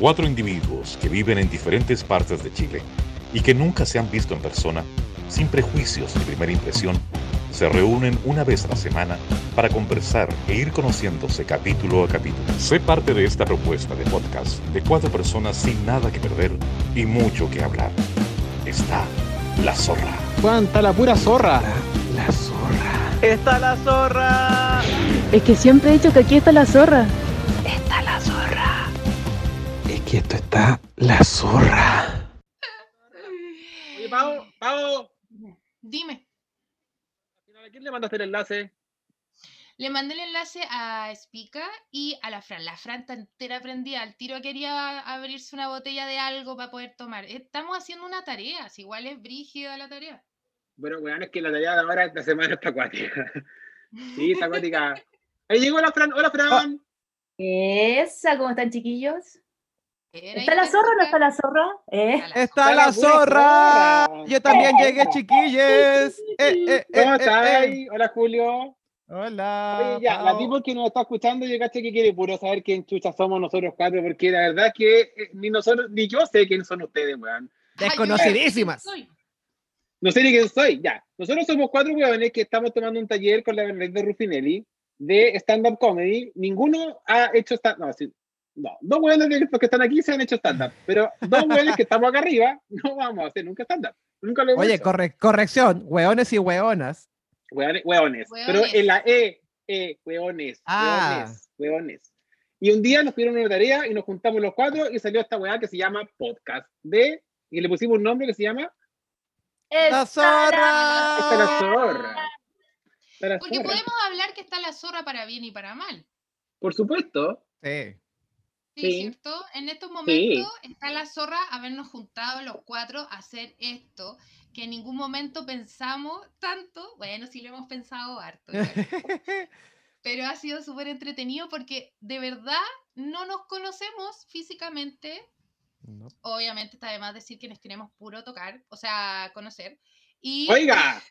Cuatro individuos que viven en diferentes partes de Chile y que nunca se han visto en persona, sin prejuicios ni primera impresión, se reúnen una vez a la semana para conversar e ir conociéndose capítulo a capítulo. Sé parte de esta propuesta de podcast de cuatro personas sin nada que perder y mucho que hablar. Está la zorra. Juan, está la pura zorra. La zorra. ¡Está la zorra! Es que siempre he dicho que aquí está la zorra. Está la zorra. Que esto está la zorra. Oye, Pau, Pau, Dime, ¿a quién le mandaste el enlace? le mandé el enlace a Spica y a la Fran. La Fran está entera prendida. Al tiro quería abrirse una botella de algo para poder tomar. Estamos haciendo una tarea, si igual es brígida la tarea. Bueno, weón, es que la tarea de ahora esta semana está acuática. Sí, está acuática. Ahí llegó la Fran. Hola, Fran. Esa, ¿cómo están chiquillos? ¿Está la zorra o no está la zorra? ¿Eh? Está la Está la la pura zorra. Yo también llegué, chiquilles. Eh, eh, ¿Cómo eh, estás? eh. Hola, Julio. Hola. Oye, ya, la tipo que nos está escuchando, caché que quiere puro saber quién chucha somos nosotros cuatro, porque la verdad es que ni nosotros, ni yo sé quién son ustedes, weón. Desconocidísimas. No sé ni quién soy, ya. Nosotros somos cuatro weones que estamos tomando un taller con la Bernadette Ruffinelli de stand-up comedy. Ninguno ha hecho stand No, sí, no. Dos weones de los que están aquí se han hecho stand-up, pero dos weones que estamos acá arriba no vamos a hacer nunca stand-up. Nunca lo hemos Oye, hecho. corre- corrección. Hueones y hueonas. Weones, weones. Pero en la E, E, weones, Ah. weones, weones. Y un día nos pidieron una tarea y nos juntamos los cuatro y salió esta weá que se llama podcast de, y le pusimos un nombre que se llama ¡La zorra! Esta es la zorra. La Porque zorra. podemos hablar que está la zorra para bien y para mal. Por supuesto. Sí. Sí. ¿cierto? En estos momentos está la zorra habernos juntado los cuatro a hacer esto, que en ningún momento pensamos tanto, bueno, sí lo hemos pensado harto, pero ha sido súper entretenido porque de verdad no nos conocemos físicamente, No. obviamente está de más decir que nos queremos puro tocar, o sea, conocer, y, Oiga,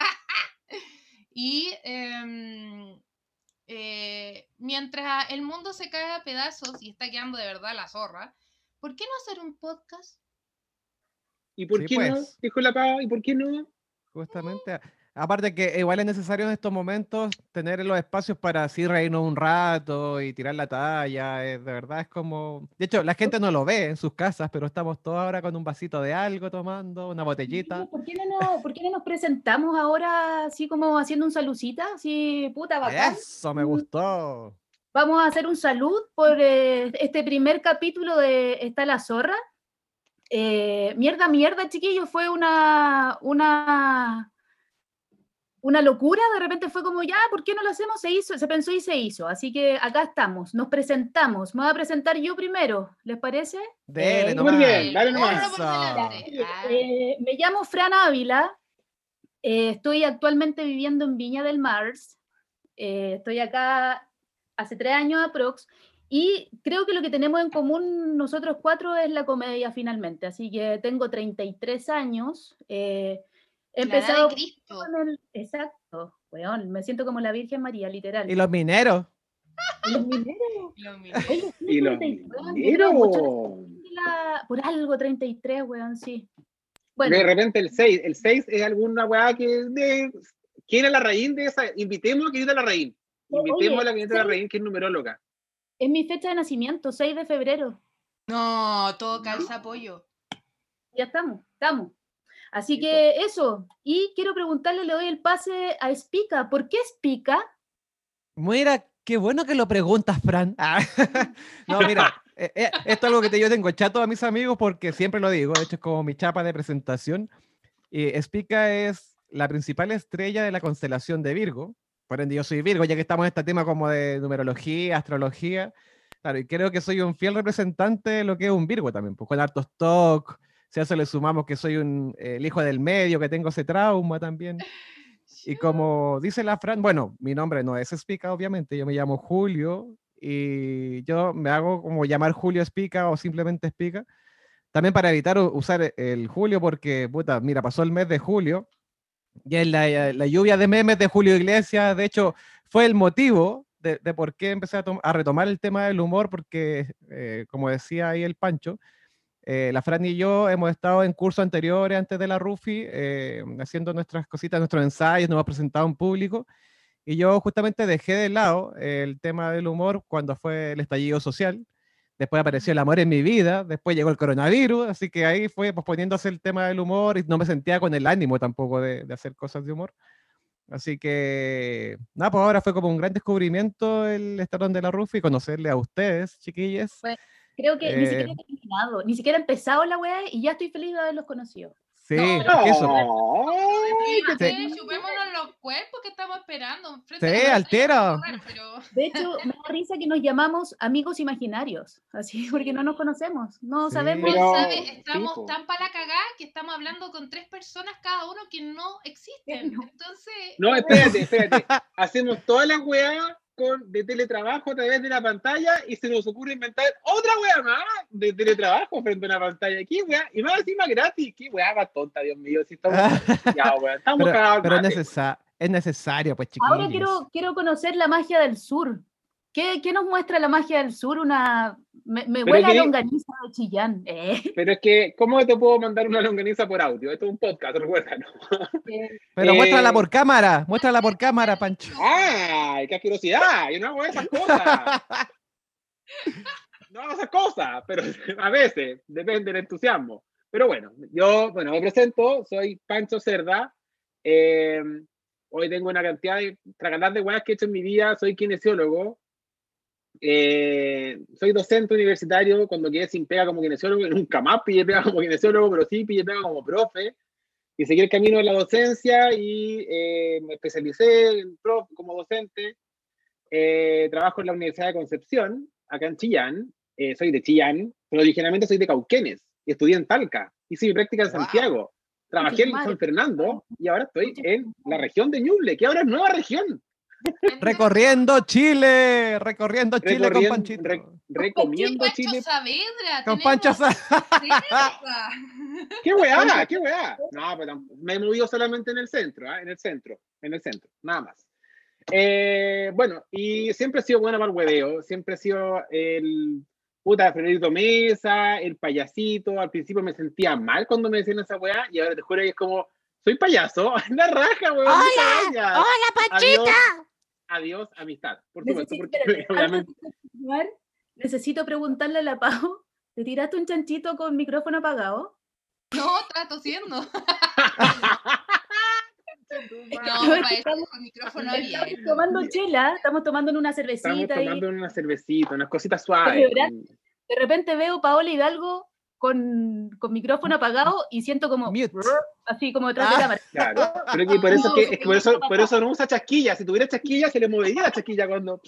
y em, eh, mientras el mundo se cae a pedazos y está quedando de verdad la zorra, ¿por qué no hacer un podcast? ¿y por Sí, qué no? pues. Dijo la pava, ¿y por qué no? Justamente. Aparte que igual es necesario en estos momentos tener los espacios para así reírnos un rato y tirar la talla. eh, de verdad es como... De hecho, la gente no lo ve en sus casas, pero estamos todos ahora con un vasito de algo tomando, una botellita. ¿Por qué, no nos, ¿Por qué no nos presentamos ahora así como haciendo un salucita? Así, puta, bacán. Eso me gustó. Vamos a hacer un salud por eh, este primer capítulo de Está la zorra. Eh, mierda, mierda, chiquillos, fue una, una, una locura. De repente fue como, ya, ¿por qué no lo hacemos? Se hizo, se pensó y se hizo. Así que acá estamos, nos presentamos. Me voy a presentar yo primero, ¿les parece? Dele Eh. Muy bien, dale nomás. Eh, me llamo Fran Ávila. eh, estoy actualmente viviendo en Viña del Mar. eh, estoy acá hace tres años aprox. Y creo que lo que tenemos en común nosotros cuatro es la comedia finalmente. Así que tengo 33 años. eh, la empezado de Cristo. con el... Exacto, weón, me siento como la Virgen María, literal. Y los mineros. Y los mineros. Lo mismo. Oye, sí, Y los 33, weón, yo creo mucho mineros. la- Por algo 33, weón, sí. Bueno, de repente el 6, el 6 es alguna weá que de, ¿quién es la raíz de esa? Invitemos a que la raíz. Invitemos Oye, a la que la raíz, que es numeróloga. es mi fecha de nacimiento, 6 de febrero. No, todo calza apoyo. Ya estamos, estamos. Así que eso. Y quiero preguntarle, le doy el pase a Spica. ¿Por qué Spica? Mira, qué bueno que lo preguntas, Fran. Ah, no, mira, eh, eh, esto es algo que te- yo tengo chato a mis amigos porque siempre lo digo, de hecho es como mi chapa de presentación. Y Spica es la principal estrella de la constelación de Virgo. Por ende, yo soy Virgo, ya que estamos en este tema como de numerología, astrología. Claro, y creo que soy un fiel representante de lo que es un Virgo también, pues con hartos talk. Si a eso le sumamos que soy un, eh, el hijo del medio, que tengo ese trauma también. Y como dice la Fran, bueno, mi nombre no es Spica, obviamente, yo me llamo Julio y yo me hago como llamar Julio Spica o simplemente Spica. También para evitar usar el Julio porque, puta, mira, pasó el mes de julio y en la, la lluvia de memes de Julio Iglesias, de hecho, fue el motivo de, de por qué empecé a, a retomar el tema del humor, porque, eh, como decía ahí el Pancho, eh, la Fran y yo hemos estado en cursos anteriores antes de la Rufi, eh, haciendo nuestras cositas, nuestros ensayos, nos hemos presentado en público, y yo justamente dejé de lado el tema del humor cuando fue el estallido social. Después apareció el amor en mi vida, después llegó el coronavirus, así que ahí fue posponiéndose el tema del humor y no me sentía con el ánimo tampoco de, de hacer cosas de humor. Así que, nada, pues ahora fue como un gran descubrimiento el estar donde la Rufi conocerle a ustedes, chiquillas. Creo que ni siquiera Eh, he terminado, ni siquiera he empezado la weá y ya estoy feliz de haberlos conocido. Sí, No, es eso. Ay, qué Sí, Sí. chupémonos los cuerpos que estamos esperando. Sí, a la al pantalla, tiro. vamos a jugar, pero- De hecho, me da risa que nos llamamos amigos imaginarios, así porque no nos conocemos, no Sí. sabemos. Pero, sí, Estamos po. tan para la cagada que estamos hablando con tres personas cada uno que no existen. No. Entonces, No, espérate, espérate. Hacemos toda la weá con, de teletrabajo a través de la pantalla y se nos ocurre inventar otra weá más de teletrabajo frente a una pantalla. ¿Qué weá? Y más encima gratis. ¿Qué weá más tonta, Dios mío? Si estamos, ya, weá, estamos Pero, cagados. pero es, necesario, pues chiquillos. Ahora quiero, quiero conocer la magia del sur. ¿Qué, qué nos muestra la magia del sur? Una me, me huele a longaniza de Chillán. eh. Pero es que, ¿cómo te puedo mandar una longaniza por audio? Esto es un podcast, recuerda, ¿no? Pero Eh, muéstrala por cámara, muéstrala por cámara, Pancho. ¡Ay, qué asquerosidad! Yo no hago esas cosas. No hago esas cosas, pero a veces, depende del entusiasmo. Pero bueno, yo, bueno, me presento, soy Pancho Cerda. eh, hoy tengo una cantidad de, de weas que he hecho en mi vida, soy kinesiólogo. Eh, soy docente universitario cuando quedé sin pega como kinesiólogo, nunca más pillé pega como kinesiólogo, pero sí pillé pega como profe y seguí el camino de la docencia y eh, me especialicé en prof como docente. Eh, trabajo en la Universidad de Concepción, acá en Chillán. Eh, soy de Chillán, pero originalmente soy de Cauquenes y estudié en Talca. Hice mi práctica en Guau. Santiago. Trabajé en. San Fernando y ahora estoy en la región de Ñuble, que ahora es nueva región. Recorriendo Chile, recorriendo Chile con Panchito. re- recomiendo Pancho Chile. Saavedra, Con Pancho. ¡Qué weá! ¡Qué weá! No, pero tampoco- me he movido solamente en el centro, ¿ah? en el centro, en el centro, nada más. Eh, bueno, y siempre he sido buena para el hueveo, siempre he sido el puta Fredito Mesa, el payasito. Al principio me sentía mal cuando me decían esa weá, y ahora te juro que es como, soy payaso, la raja, weón. gracias. ¡Hola, Adiós, adiós, amistad. Por supuesto, Necesito, porque obviamente. continuar, necesito preguntarle a la Pau, ¿te tiraste un chanchito con micrófono apagado? No, está tosiendo. Es que No, para eso estamos- con micrófono Estamos tomando chela, estamos tomando en una Estamos cervecita y tomando una cervecita, unas cositas suaves. de repente veo Paola Hidalgo con, con micrófono apagado y siento como Mute. así como detrás de Ah. cámara. Claro, pero que por eso, No, que, es que por eso, por eso no usa chasquilla. Si tuviera chasquilla, se le movería la chasquilla cuando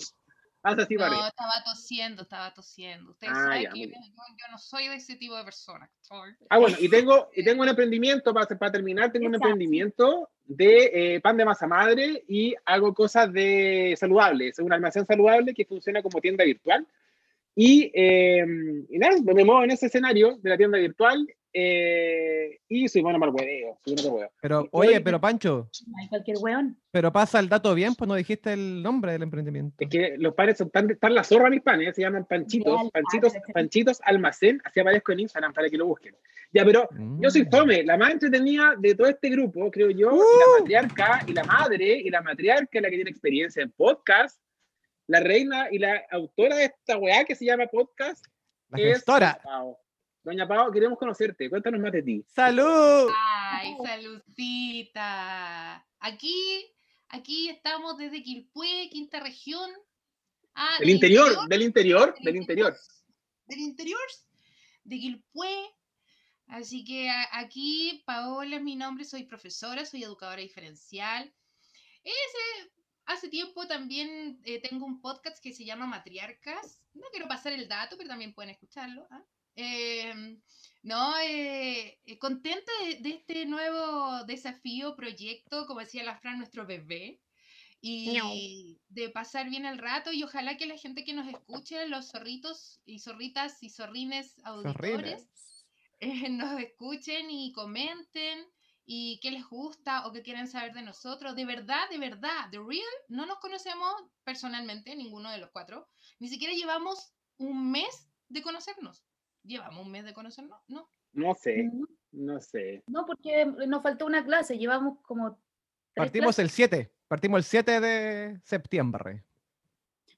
hace así No, estaba tosiendo, estaba tosiendo. Ustedes Ah, saben ya, que yo, yo- no soy de ese tipo de persona. Ah, bueno, y tengo, y tengo un emprendimiento, para, para terminar, tengo un Exacto. emprendimiento de eh, pan de masa madre y hago cosas de saludables. Es un almacén saludable que funciona como tienda virtual. Y, eh, y nada, me muevo en ese escenario de la tienda virtual eh, y soy bueno para el hueveo. Soy bueno para el hueveo. Pero, Oye, pero Pancho, No hay cualquier weón. pero pasa el dato bien, pues no dijiste el nombre del emprendimiento. Es que los panes son tan, tan la zorra mis panes, se llaman panchitos, Real, panchitos, padre. panchitos almacén, así aparezco en Instagram para que lo busquen. Ya, pero yo soy Mm. Fome, la más entretenida de todo este grupo, creo yo, y Uh. la matriarca, y la madre, y la matriarca, la que tiene experiencia en podcast, la reina y la autora de esta weá que se llama podcast, La es gestora. Pao. Doña Pao, queremos conocerte, cuéntanos más de ti. ¡Salud! Ay, saludcita. Aquí, aquí estamos desde Quilpué, quinta región. Ah, Del interior, del interior, del interior. Del interior de Quilpué. Así que a- aquí, Paola es mi nombre, soy profesora, soy educadora diferencial. Ese, hace tiempo también eh, tengo un podcast que se llama Matriarcas. No quiero pasar el dato, pero también pueden escucharlo. ¿ah? Em, no, eh, eh, contenta de, de este nuevo desafío, proyecto, como decía la Fran, nuestro bebé. Y de pasar bien el rato y ojalá que la gente que nos escuche, los zorritos y zorritas y zorrines auditores, eh, nos escuchen y comenten y qué les gusta o qué quieren saber de nosotros. De verdad, de verdad, The Real, no nos conocemos personalmente, ninguno de los cuatro. Ni siquiera llevamos un mes de conocernos. ¿Llevamos un mes de conocernos? No. No sé, No, sé. No, porque nos faltó una clase, llevamos como... Partimos clases. el 7. Partimos el 7 de septiembre.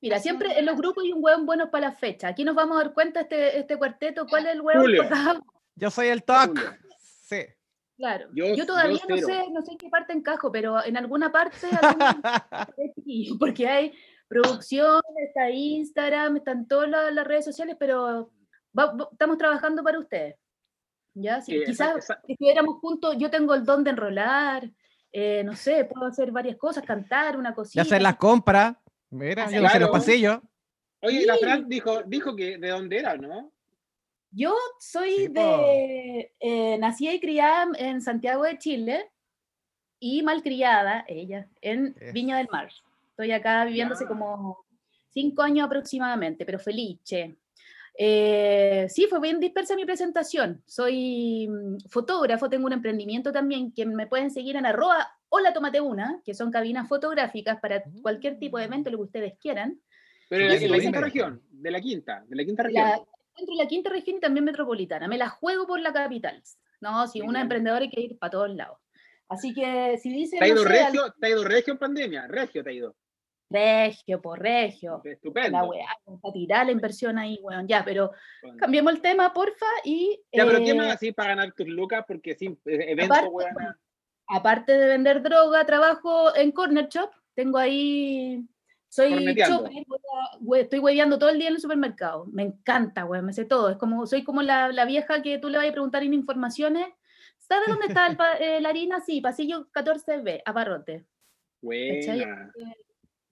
Mira, siempre en los grupos hay un hueón bueno para la fecha. Aquí nos vamos a dar cuenta este, este cuarteto, cuál es el hueón Julio. Yo soy el TOC. Julio. Sí. Claro. Yo- Yo, yo todavía no sé, no sé en qué parte encajo, pero en alguna parte, porque hay producción, está Instagram, están todas las, las redes sociales, pero va- va- estamos trabajando para ustedes. ¿Ya? Sí, Sí, esa- quizás esa- si estuviéramos juntos, yo tengo el don de enrolar, eh, no sé, puedo hacer varias cosas, cantar una Ya cosita. hacer las compras. Mira, Hacer- yo los pasillos. Oye, la. Fran dijo, dijo que de dónde era, ¿no? Yo soy Sí, de, eh, nacida y criada en Santiago de Chile y malcriada, ella, en Es- Viña del Mar. Estoy acá viviendo hace Ya. como cinco años aproximadamente, pero feliz, che. Eh, sí, fue bien dispersa mi presentación. Soy mm, fotógrafo, tengo un emprendimiento también que me pueden seguir en arroba hola tomate una, que son cabinas fotográficas para cualquier tipo de evento, lo que ustedes quieran. Pero en Sí, la, la quinta región, de la quinta, de la quinta región. La, dentro de la quinta región y también metropolitana. Me la juego por la capital. No, si una emprendedora hay que ir para todos lados. Así que si dicen, ¿Te ha no ido sé, regio? ¿Te ha ido regio en pandemia? Regio te ha ido. regio, por regio. La Estupendo. weá, para tirar la inversión ahí, weón. Ya, pero Bueno. cambiemos el tema, porfa. Y Ya, pero ¿qué eh, más así para ganar tus lucas? Porque sin eh, evento, aparte, weona. aparte de vender droga, trabajo en Corner Shop. Tengo ahí. Soy we- estoy hueveando todo el día en el supermercado. Me encanta, weón, me sé todo. Es como, soy como la, la vieja que tú le vas a preguntar en informaciones. ¿Sabe dónde está el eh, la harina? Sí, pasillo 14B, abarrote. Buena.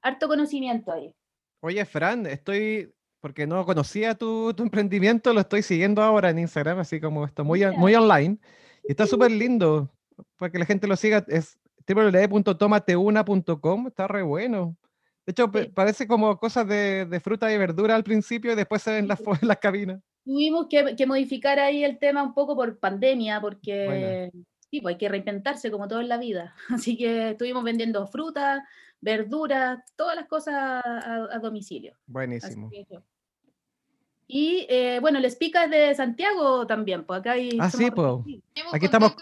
Harto conocimiento ahí. Oye, Fran, estoy, porque no conocía tu, tu emprendimiento, lo estoy siguiendo ahora en Instagram, así como esto, muy, muy online. Y está súper lindo, para que la gente lo siga, es www.tomateuna.com, está re bueno. De hecho, Sí. parece como cosas de, de fruta y verdura al principio y después se ven las, fo- las cabinas. Tuvimos que, que modificar ahí el tema un poco por pandemia, porque sí, pues hay que reinventarse como todo en la vida. Así que estuvimos vendiendo fruta, verduras, todas las cosas a, a domicilio. Buenísimo. Y eh, bueno, les pica es de Santiago también, pues acá hay. Ah, sí. Tenemos Aquí estamos-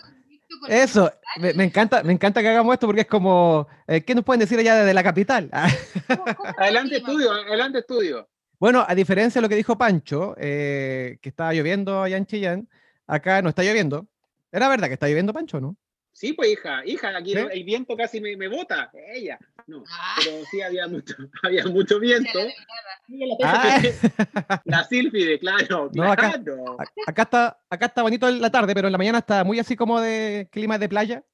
contacto directo con Eso, me, me encanta, me encanta que hagamos esto porque es como, eh, ¿qué nos pueden decir allá desde la capital? Ah, ¿Cómo- cómo está el Adelante estudio, adelante estudio. Bueno, a diferencia de lo que dijo Pancho, eh, que estaba lloviendo allá en Chillán, acá no está lloviendo. ¿Era verdad que está lloviendo, Pancho, no? Sí, pues hija, hija, aquí ¿Sí? el, viento casi me, me bota. Ella. No, Ah, pero sí había mucho, había mucho viento. Ah, La sílfide, claro, No, acá- claro. acá, está, acá está bonito en la tarde, pero en la mañana está muy así como de clima de playa.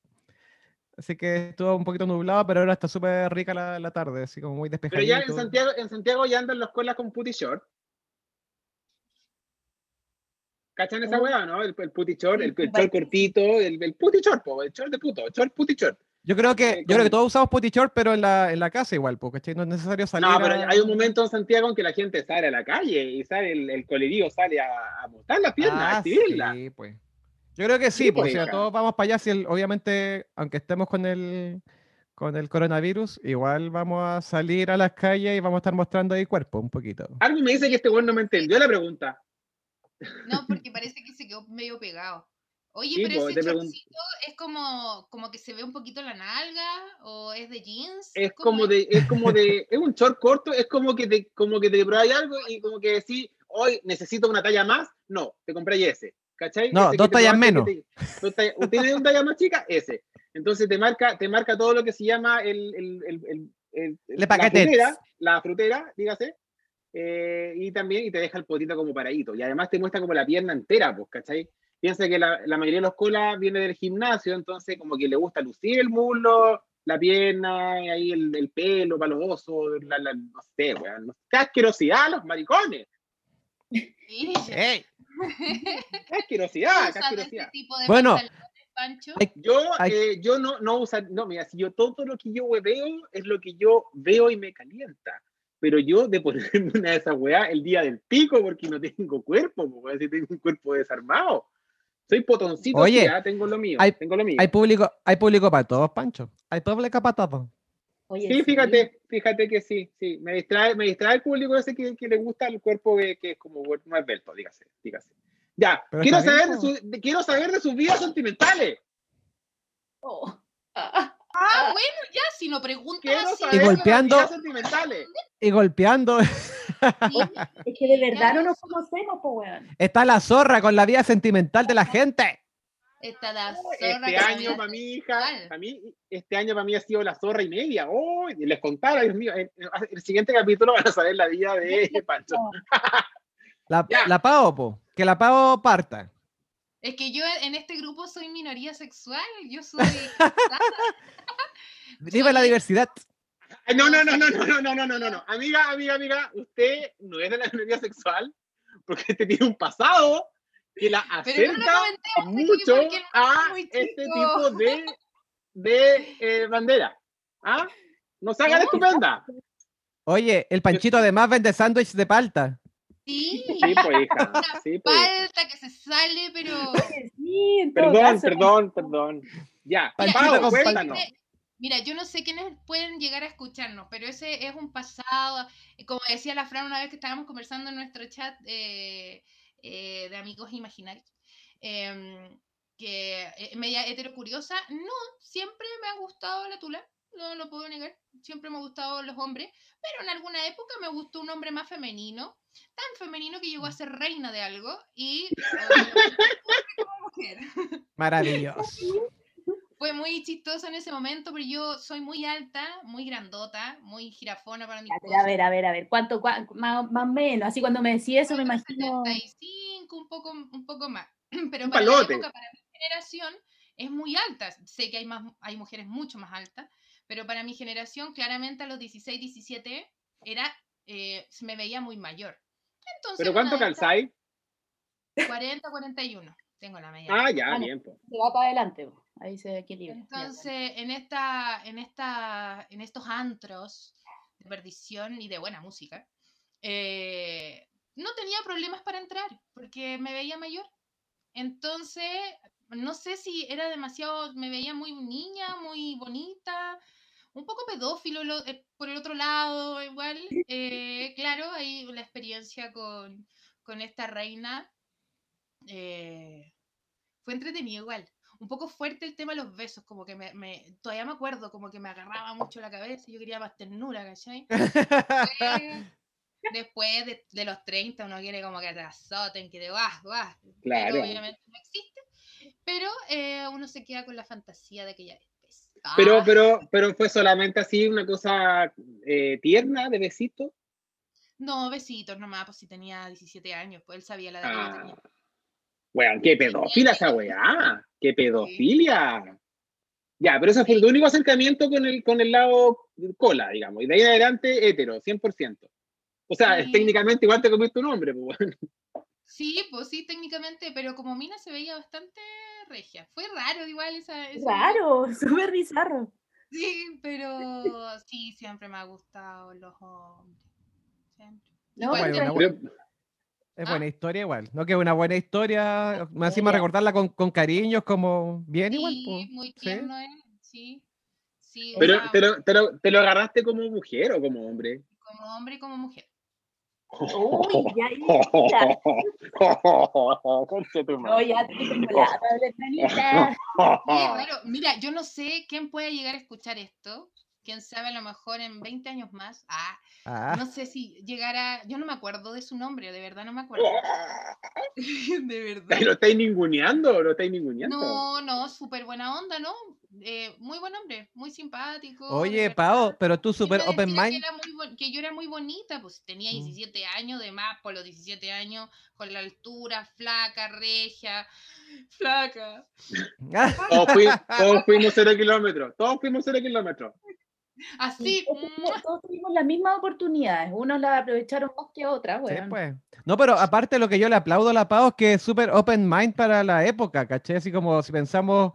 Así que estuvo un poquito nublado, pero ahora está súper rica la, la tarde, así como muy Pero despejadito. ya en Santiago, en Santiago ya andan los colas con puti short. ¿Cachan esa Oh. weá, no? El, el puti short, el, el short cortito, el, el puti short, po, el short de puto, short puti short. Yo creo que, eh, yo creo que todos usamos potty short, pero en la, en la casa igual, porque no es necesario salir. No, pero a- hay un momento en Santiago en que la gente sale a la calle y sale el, el colerío, sale a, a montar las piernas, a Ah, activarla. sí, pues. Yo creo que sí, Sí, pues, pues, o sea, hija. todos vamos para allá, si el- obviamente, aunque estemos con el, con el coronavirus, igual vamos a salir a las calles y vamos a estar mostrando ahí cuerpo un poquito. Algo me dice que este weón no me entendió la pregunta. No, porque parece que se quedó medio pegado. Oye, Sí, pero po, ese shortcito es como, como que se ve un poquito la nalga o es de jeans. Es ¿Cómo como de, es como de, es un short corto, es como que te, como que te probáis algo y como que decís, hoy necesito una talla más, no, te compráis ese. ¿Cachai? No, Ese dos tallas menos. te- dos ¿Tienes una talla más chica? Ese. Entonces te marca, te marca todo lo que se llama el, el, el, el- la frutera, la frutera, dígase. Eh, y también y te deja el potito como paradito. Y además te muestra como la pierna entera, pues, ¿cachai? Piensa que la, la mayoría de los colas viene del gimnasio, entonces como que le gusta lucir el muslo, la pierna, ahí el, el pelo para los osos, la, la- no sé, weón. ¡Qué asquerosidad los maricones! Sí, ¡Ey! ¡Qué asquerosidad! ¡Qué asquerosidad! este tipo de Bueno. Pancho? Yo, eh, yo no, no uso, no, mira, si yo todo lo que yo veo es lo que yo veo y me calienta. Pero yo de ponerme una de esas weas el día del pico porque no tengo cuerpo, pues, si tengo un cuerpo desarmado. Soy potoncito, Oye, sí, ah, tengo lo mío. hay- tengo lo mío. Hay público, hay público para todos, Pancho. Hay público para todos. Oye, Sí, fíjate, fíjate que sí, sí. Me distrae, me distrae el público ese que, que le gusta el cuerpo que, que es como no esbelto, dígase, dígase. Ya, Pero quiero saber, de su- de- quiero saber de sus vidas sentimentales. Oh. Ah, Ah, bueno, ya, si no preguntas así. saber de golpeando-. Y golpeando. sí, Es que de verdad no nos conocemos, pues, weón. Está la zorra con la vida sentimental de la gente. Está la zorra Este con la año para mi hija, para mí, este año para mí ha sido la zorra y media. Oh, y les contara, Dios mío, en- en el siguiente capítulo van a saber la vida de Pancho. La, Ya. la Pao, po. Que la Pao parta. Es que yo en este grupo soy minoría sexual. Yo soy. Viva la diversidad. No, no, no, no, no, no, no, no, no, no, no. Amiga, amiga, amiga, usted no es de la minoría sexual porque usted tiene un pasado que la no acerca aquí mucho no a este tipo de, de eh, bandera. ¿Ah? No se haga la estupenda. Oye, el Panchito además vende sándwiches de palta. Sí, Sí, pues, hija. Sí, pues. falta que se sale, pero. Sí, Perdón, caso. perdón, perdón. Ya, Pau, cuéntanos. Mira, yo no sé quiénes pueden llegar a escucharnos, pero ese es un pasado. Como decía la Fran una vez que estábamos conversando en nuestro chat eh, eh, de amigos imaginarios, em, que eh, media heterocuriosa. No, siempre me ha gustado la tula, no lo puedo negar. Siempre me han gustado los hombres, pero en alguna época me gustó un hombre más femenino, tan femenino que llegó a ser reina de algo y. como mujer. Maravilloso. Fue muy chistoso en ese momento, pero yo soy muy alta, muy grandota, muy jirafona para mi A ver, a ver, a ver, a ver, ¿cuánto, cua- más, más o menos? Así cuando me decís eso me imagino... 75, un poco, un poco más. Pero Un para la época, para mi generación, es muy alta. Sé que hay, más, hay mujeres mucho más altas, pero para mi generación, claramente a los 16, 17, era, eh, se me veía muy mayor. Entonces, ¿Pero cuánto calzáis? 40, 41. Tengo la media. Ah, ya, no. bien. pues. Se va para adelante, ahí se equilibra. Entonces, en esta, en esta, en estos antros de perdición y de buena música, eh, no tenía problemas para entrar, porque me veía mayor. Entonces, no sé si era demasiado, me veía muy niña, muy bonita, un poco pedófilo lo- eh, por el otro lado, igual. eh, claro, ahí la experiencia con, con esta reina eh, fue entretenido igual. Un poco fuerte el tema de los besos, como que me, me- todavía me acuerdo, como que me agarraba mucho la cabeza y yo quería más ternura, ¿cachai? Después de, de los 30 uno quiere como que te azoten, que te vas, vas. Claro. Pero obviamente no existe. Pero eh, uno se queda con la fantasía de aquella vez. Pero, Ah, pero, pero fue solamente así una cosa eh, tierna, de besito. No, besitos nomás, pues si tenía 17 años, pues él sabía la edad que Ah. tenía. Weón, qué pedófila esa weá. Qué pedofilia. Ya, pero ese fue tu único acercamiento con el, con el lado cola, digamos. Y de ahí en adelante, hetero, 100%. O sea, Sí. técnicamente igual te comiste un hombre, pues. Sí, pues sí, técnicamente, pero como mina se veía bastante regia. Fue raro igual esa... ese- Raro, súper bizarro. Sí, pero sí, siempre me ha gustado los hombres. Siempre. No, Igual bueno. Pero- Es Ah. buena historia igual. No que es una buena historia. Más encima recordarla con, con cariños como bien igual. Sí, po. muy Sí. tierno sí. Sí, o pero te, lo, te, lo, ¿te lo agarraste como mujer o como hombre? como hombre y como mujer. Uy, ya, tu No, ya. Oye, claro, mira, yo no sé quién puede llegar a escuchar esto. Quién sabe, a lo mejor en 20 años más. Ah, Ah, no sé si llegara. Yo no me acuerdo de su nombre, de verdad no me acuerdo. de verdad. ¿Lo estáis ninguneando? ¿Lo estáis ninguneando? No, no, súper buena onda, ¿no? Eh, muy buen hombre, muy simpático. Oye. Pao, pero tú super open Que, mind. era muy que yo era muy bonita, pues tenía Mm. 17 años, de más por los 17 años, con la altura, flaca, regia, flaca. Todos, fui- todos fuimos cero kilómetros. Todos fuimos cero kilómetros. Así, Todos mm, tuvimos- Todos tuvimos las mismas oportunidades. Unos las aprovecharon más que otras, Sí, weón. pues. No, pero aparte lo que yo le aplaudo a la Pau es que es súper open mind para la época, ¿caché? Así como si pensamos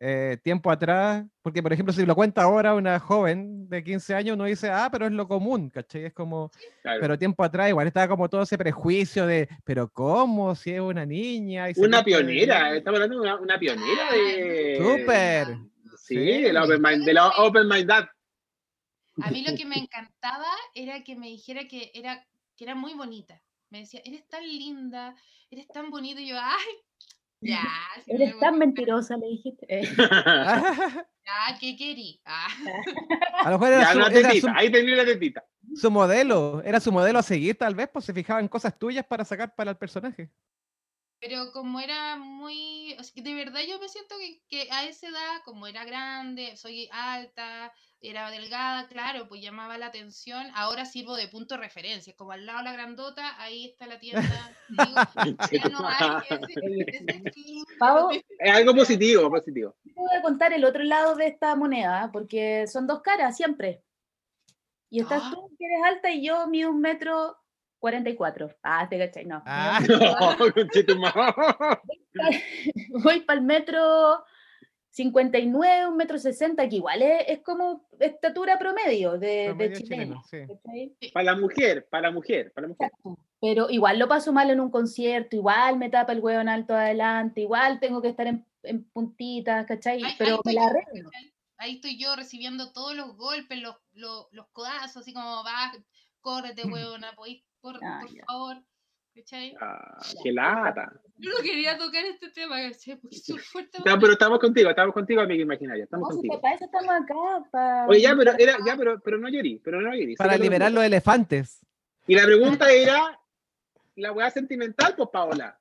eh, tiempo atrás, porque por ejemplo, si lo cuenta ahora una joven de 15 años, uno dice, ah, pero es lo común, ¿cachai? Es como, Claro. pero tiempo atrás igual estaba como todo ese prejuicio de, pero ¿cómo? Si es una niña. y Una de pionera, niña". estamos hablando de una, una pionera de. Súper. Sí, Sí. de la Open Mind, de la Open Minded. A mí lo que me encantaba era que me dijera que era, que era muy bonita. Me decía, eres tan linda, eres tan bonita. Y yo, ay, ya. si Eres tan a- mentirosa, le dijiste. Eh, Ya, ¿qué querí? Ah. A lo mejor era, Ya, su, una era su- tetita, ahí tenía la tetita. su modelo, era su modelo a seguir tal vez, pues se fijaba en cosas tuyas para sacar para el personaje. Pero como era muy, o sea, que de verdad yo me siento que, que a esa edad, como era grande, soy alta, era delgada, claro, pues llamaba la atención. Ahora sirvo de punto de referencia, como al lado de la grandota, ahí está la tienda. Digo, ya no hay ese- ese feeling Pau, de- Es algo positivo, positivo. te voy a contar el otro lado de esta moneda, porque son dos caras siempre. Y estás Ah. tú, que eres alta, y yo mido un metro cuarenta y cuatro. Ah, te cachai, no. Ah. No. Voy para el metro 59, un metro 60, que igual es, es como estatura promedio de, de Promedio chileno. chileno. Para la mujer, para la mujer, para la mujer. Pero igual lo paso mal en un concierto, igual me tapa el huevo en alto adelante, igual tengo que estar en, en puntitas, ¿cachai? Ahí- ahí Pero me la arreglo. Ahí estoy yo recibiendo todos los golpes, los, los, los codazos, así como va, córrete, huevona, podís, por, Ah, por favor. ¿Cachai? Ah, qué lata. Yo no quería tocar este tema, ¿cachai? Porque es fuerte. No, pero estamos contigo, estamos contigo, amiga imaginaria, estamos No, si contigo. para eso estamos acá. para- Oye, ya, pero era, ya, pero, pero no llorí, pero no llorí. Para liberar los elefantes. Y la pregunta era, la weá sentimental, pues, Paola.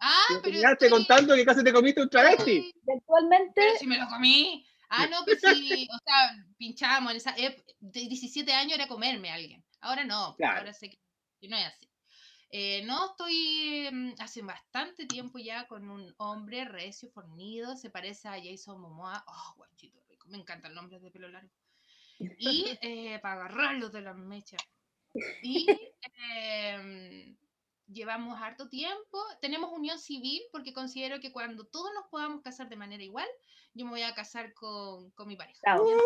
Ah, Y pero. estoy- contando que casi te comiste un travesti. Actualmente, Pero si me lo comí. Ah, no, pues sí, o sea, pinchábamos en esa ep- de 17 años era comerme a alguien. Ahora no, Claro. ahora sé que, que no es así. Eh, no, estoy mm, hace bastante tiempo ya con un hombre recio, fornido, se parece a Jason Momoa. Oh, guachito rico, me encantan los hombres de pelo largo. Y eh, para agarrarlos de las mechas. Y em, llevamos harto tiempo, tenemos unión civil porque considero que cuando todos nos podamos casar de manera igual, yo me voy a casar con, con mi pareja. Y no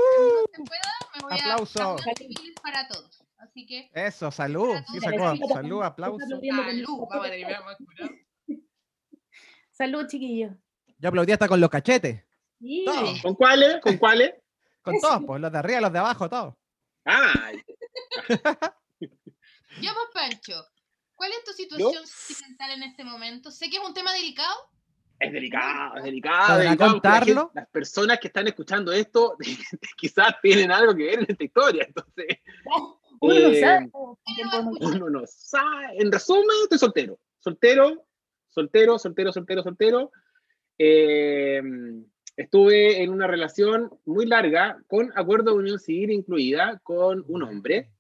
se pueda, me voy Aplauso. a civil para todos. Así que, Eso, salud. Sí, sacó. Salud, aplauso. Salud, vamos a terminar más curado. salud, chiquillos. Yo aplaudí hasta con los cachetes. Sí. ¿Con cuáles? ¿Con cuáles? Con todos, pues, los de arriba, los de abajo, todos. Ay, Ya, pues, Pancho, ¿cuál es tu situación sentimental en este momento? Sé que es un tema delicado. es delicado, es delicado. ¿Podrá delicado, contarlo? gente- las personas que están escuchando esto quizás tienen algo que ver en esta historia. Entonces, Uno no Eh, sabe. uno no sabe. En resumen, estoy soltero. Soltero, soltero, soltero, soltero, soltero. Eh, estuve en una relación muy larga, con acuerdo de unión civil incluida, con un hombre.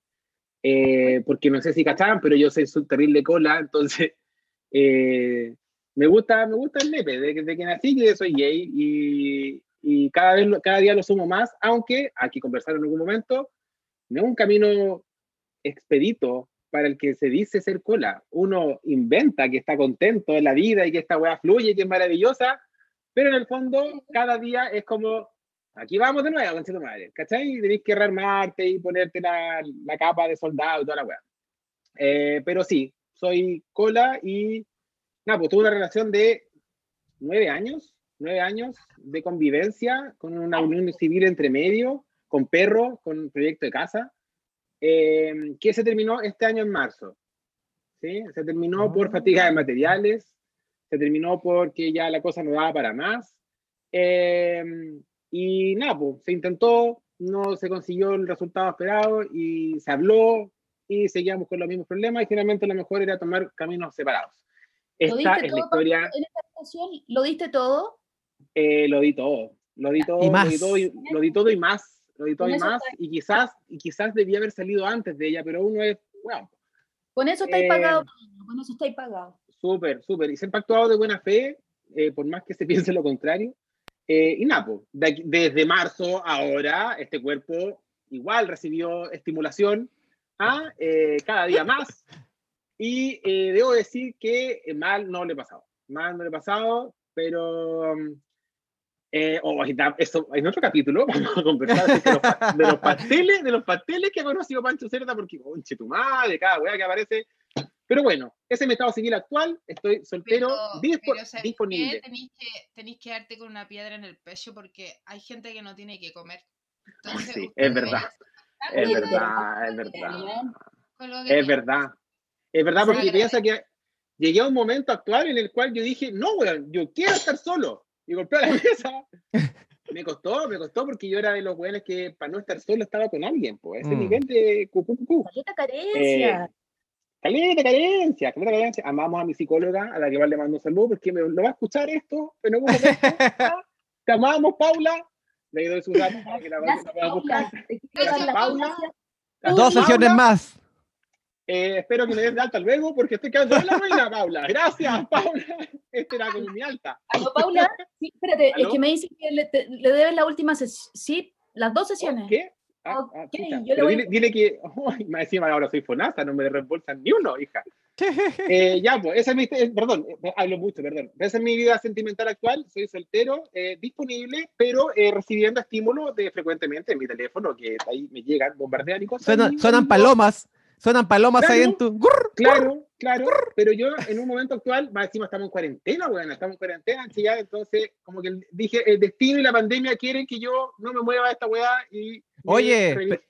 Eh, porque no sé si cachaban, pero yo soy su terrible cola, entonces eh, me gusta, me gusta el nepe, que, desde que nací que soy gay y, y cada, vez, cada día lo sumo más, aunque hay que conversar en algún momento, no es un camino expedito para el que se dice ser cola. Uno inventa que está contento en la vida y que esta weá fluye, que es maravillosa, pero en el fondo cada día es como, aquí vamos de nuevo, conchito madre, ¿cachai? Y Tenés que rearmarte y ponerte la, la capa de soldado y toda la weá. Eh, pero sí, soy cola y, nada, pues tuve una relación de nueve años, nueve años de convivencia con una unión civil entre medio, con perro, con proyecto de casa eh, que se terminó este año en marzo. ¿sí? Se terminó por Ah. fatiga de materiales, se terminó porque ya la cosa no daba para más. eh, y nada, pues, se intentó, no se consiguió el resultado esperado y se habló y seguíamos con los mismos problemas y finalmente lo mejor era tomar caminos separados. ¿Lo Esta es la historia, En esta relación, ¿lo diste todo? eh, lo di todo, lo di todo, Y más. Lo, di todo y, lo di todo y más, lo di todo Con más, está- y quizás, y quizás debía haber salido antes de ella, pero uno es, bueno, Con eso estáis Eh, pagado. Con eso estáis pagado. súper, súper, y siempre ha actuado de buena fe, eh, por más que se piense lo contrario, eh, y Napo, de aquí- desde marzo ahora, este cuerpo igual recibió estimulación a eh, cada día más, y eh, debo decir que eh, mal no le he pasado, mal no le he pasado, pero... Eh, oh, eso, en otro capítulo vamos a conversar de los, de los pasteles, de los pasteles que ha conocido Pancho Cerda, porque, conche tu madre, cada weá que aparece. Pero bueno, ese es mi estado civil actual, estoy soltero, Pero, dispo- pero ¿sabes disponible. Tenéis que, que darte con una piedra en el pecho porque hay gente que no tiene que comer. Entonces, Sí, es verdad, Es verdad, es verdad. Es verdad. Es verdad, porque piensa que llegué a un momento actual en el cual yo dije, no, weón, yo quiero estar solo. Y golpeé la mesa. Me costó, me costó porque yo era de los weones que para no estar solo estaba con alguien, pues. Ese Mm. nivel de cucú, cucú. Caleta carencia. Caleta, carencia, caleta, carencia. Amamos a mi psicóloga, a la que igual le mando un saludo, porque me, lo va a escuchar esto algún momento. Te amamos, Paula. Le doy su datos para que la, la pueda buscar. Paula. Dos sesiones más. Eh, espero que me des de alta luego porque estoy quedando en la ruina, Paula. Gracias, Paula. Este era como mi alta. Aló, Paula. Sí, espérate, ¿Aló? es que me dicen que le, te- le debes la última sesión. Sí, las dos sesiones. ¿Qué? Ah, ah, Ok, chucha. yo le voy- dile, dile que, ay, más encima ahora soy FONASA, no me reembolsan ni uno, hija. Eh, ya, pues, esa es mi, eh, perdón, eh, hablo mucho, perdón. Esa es mi vida sentimental actual, soy soltero, eh, disponible, pero eh, recibiendo estímulos de frecuentemente en mi teléfono, que ahí me llegan, bombardean y cosas. Suenan, y- suenan y- palomas. Suenan palomas ahí en tu. Claro, claro, pero yo en un momento actual, más encima estamos en cuarentena, bueno, estamos en cuarentena, en Chillán, entonces como que dije, el destino y la pandemia quieren que yo no me mueva de esta weá y... Oye.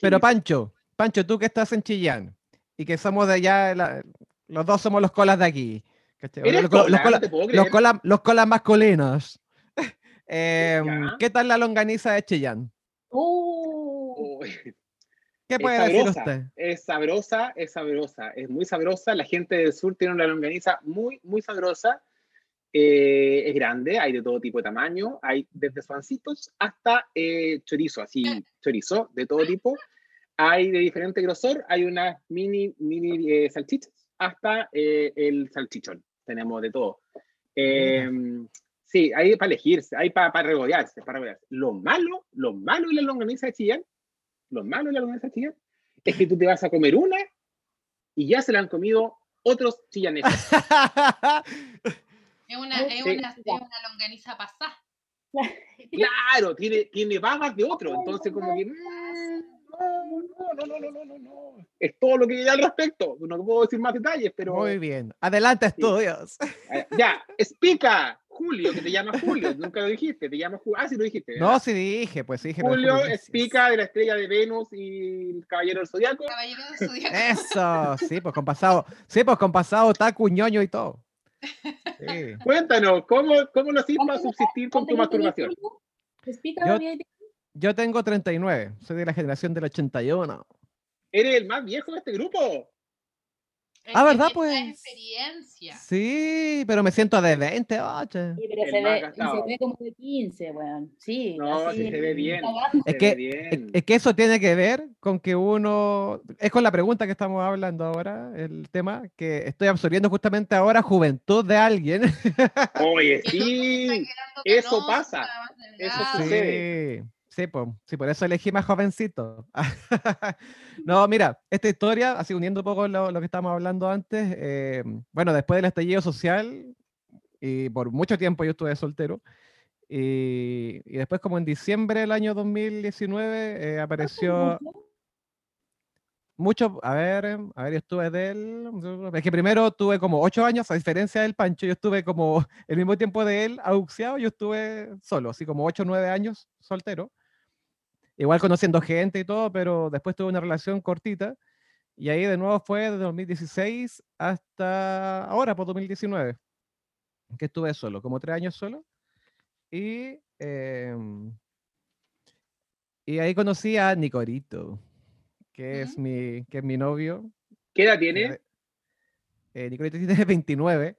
Pero Pancho, Pancho, tú que estás en Chillán y que somos de allá, la- los dos somos los colas de aquí. ¿cachai? ¿Eres Los, los cola? colas- los los masculinos. Em. ¿Qué tal la longaniza de Chillán? Uh, ¿Qué es puede decir sabrosa, usted? Es sabrosa, es sabrosa, es muy sabrosa. La gente del sur tiene una longaniza muy, muy sabrosa. Eh, es grande, hay de todo tipo de tamaño, hay desde suancitos hasta eh, chorizo, así chorizo de todo tipo. Hay de diferente grosor, hay unas mini, mini eh, salchichas hasta eh, el salchichón. Tenemos de todo. Eh, sí, hay para elegirse, hay para regodearse, para regodearse. Lo malo, lo malo de la longaniza de Chillán, lo malo de la longaniza Chillán, es que tú te vas a comer una y ya se la han comido otros chillaneses. Es una, es una, es una longaniza pasada. Claro, tiene, tiene babas de otro, entonces como que... mm, No, no, no, no, no, no, no. Es todo lo que hay al respecto. No puedo decir más detalles, pero... Muy bien. Adelante, estudios. Eh, Ya, explica, Julio, que te llama Julio. Nunca lo dijiste, te llama Julio. Ah, sí lo dijiste. No, sí dije, pues sí dije. Julio Iglesias. explica de la estrella de Venus y el caballero del zodiaco. Caballero. Eso, sí, pues con pasado, sí, pues con pasado tacu, ñoño y todo. Sí. Cuéntanos, ¿cómo, cómo lo hacís para ¿Cuántos- subsistir con tu ¿cuántos años masturbación? Yo-? Yo tengo 39, soy de la generación del 81. ¿Eres el más viejo de este grupo? Ah, ¿verdad, pues? experiencia. Sí, pero me siento de 20, oye. Sí, pero se ve, y gastado. se ve como de 15, weón. Sí. No, así, sí se ve bien. Es que- bien. Es que eso tiene que ver con que uno, es con la pregunta que estamos hablando ahora, el tema, que estoy absorbiendo justamente ahora juventud de alguien. Oye, sí. eso pasa. Eso sucede. Sí, sí, po, sí, por eso elegí más jovencito. no, mira, esta historia, así uniendo un poco lo, lo que estábamos hablando antes, eh, bueno, después del estallido social, y por mucho tiempo yo estuve soltero, y, y después como en diciembre del año 2019 eh, apareció mucho, a ver, a ver, yo estuve de él, es que primero tuve como ocho años, a diferencia del Pancho, yo estuve como el mismo tiempo de él, auxiado, yo estuve solo, así como ocho o nueve años soltero, igual conociendo gente y todo, pero después tuve una relación cortita, y ahí de nuevo fue de 2016 hasta ahora, por 2019, que estuve solo, como tres años solo, y, em, y ahí conocí a Nicorito, que es Ujú. mi, que es mi novio, ¿Qué edad tiene? eh, Nicolito tiene 29.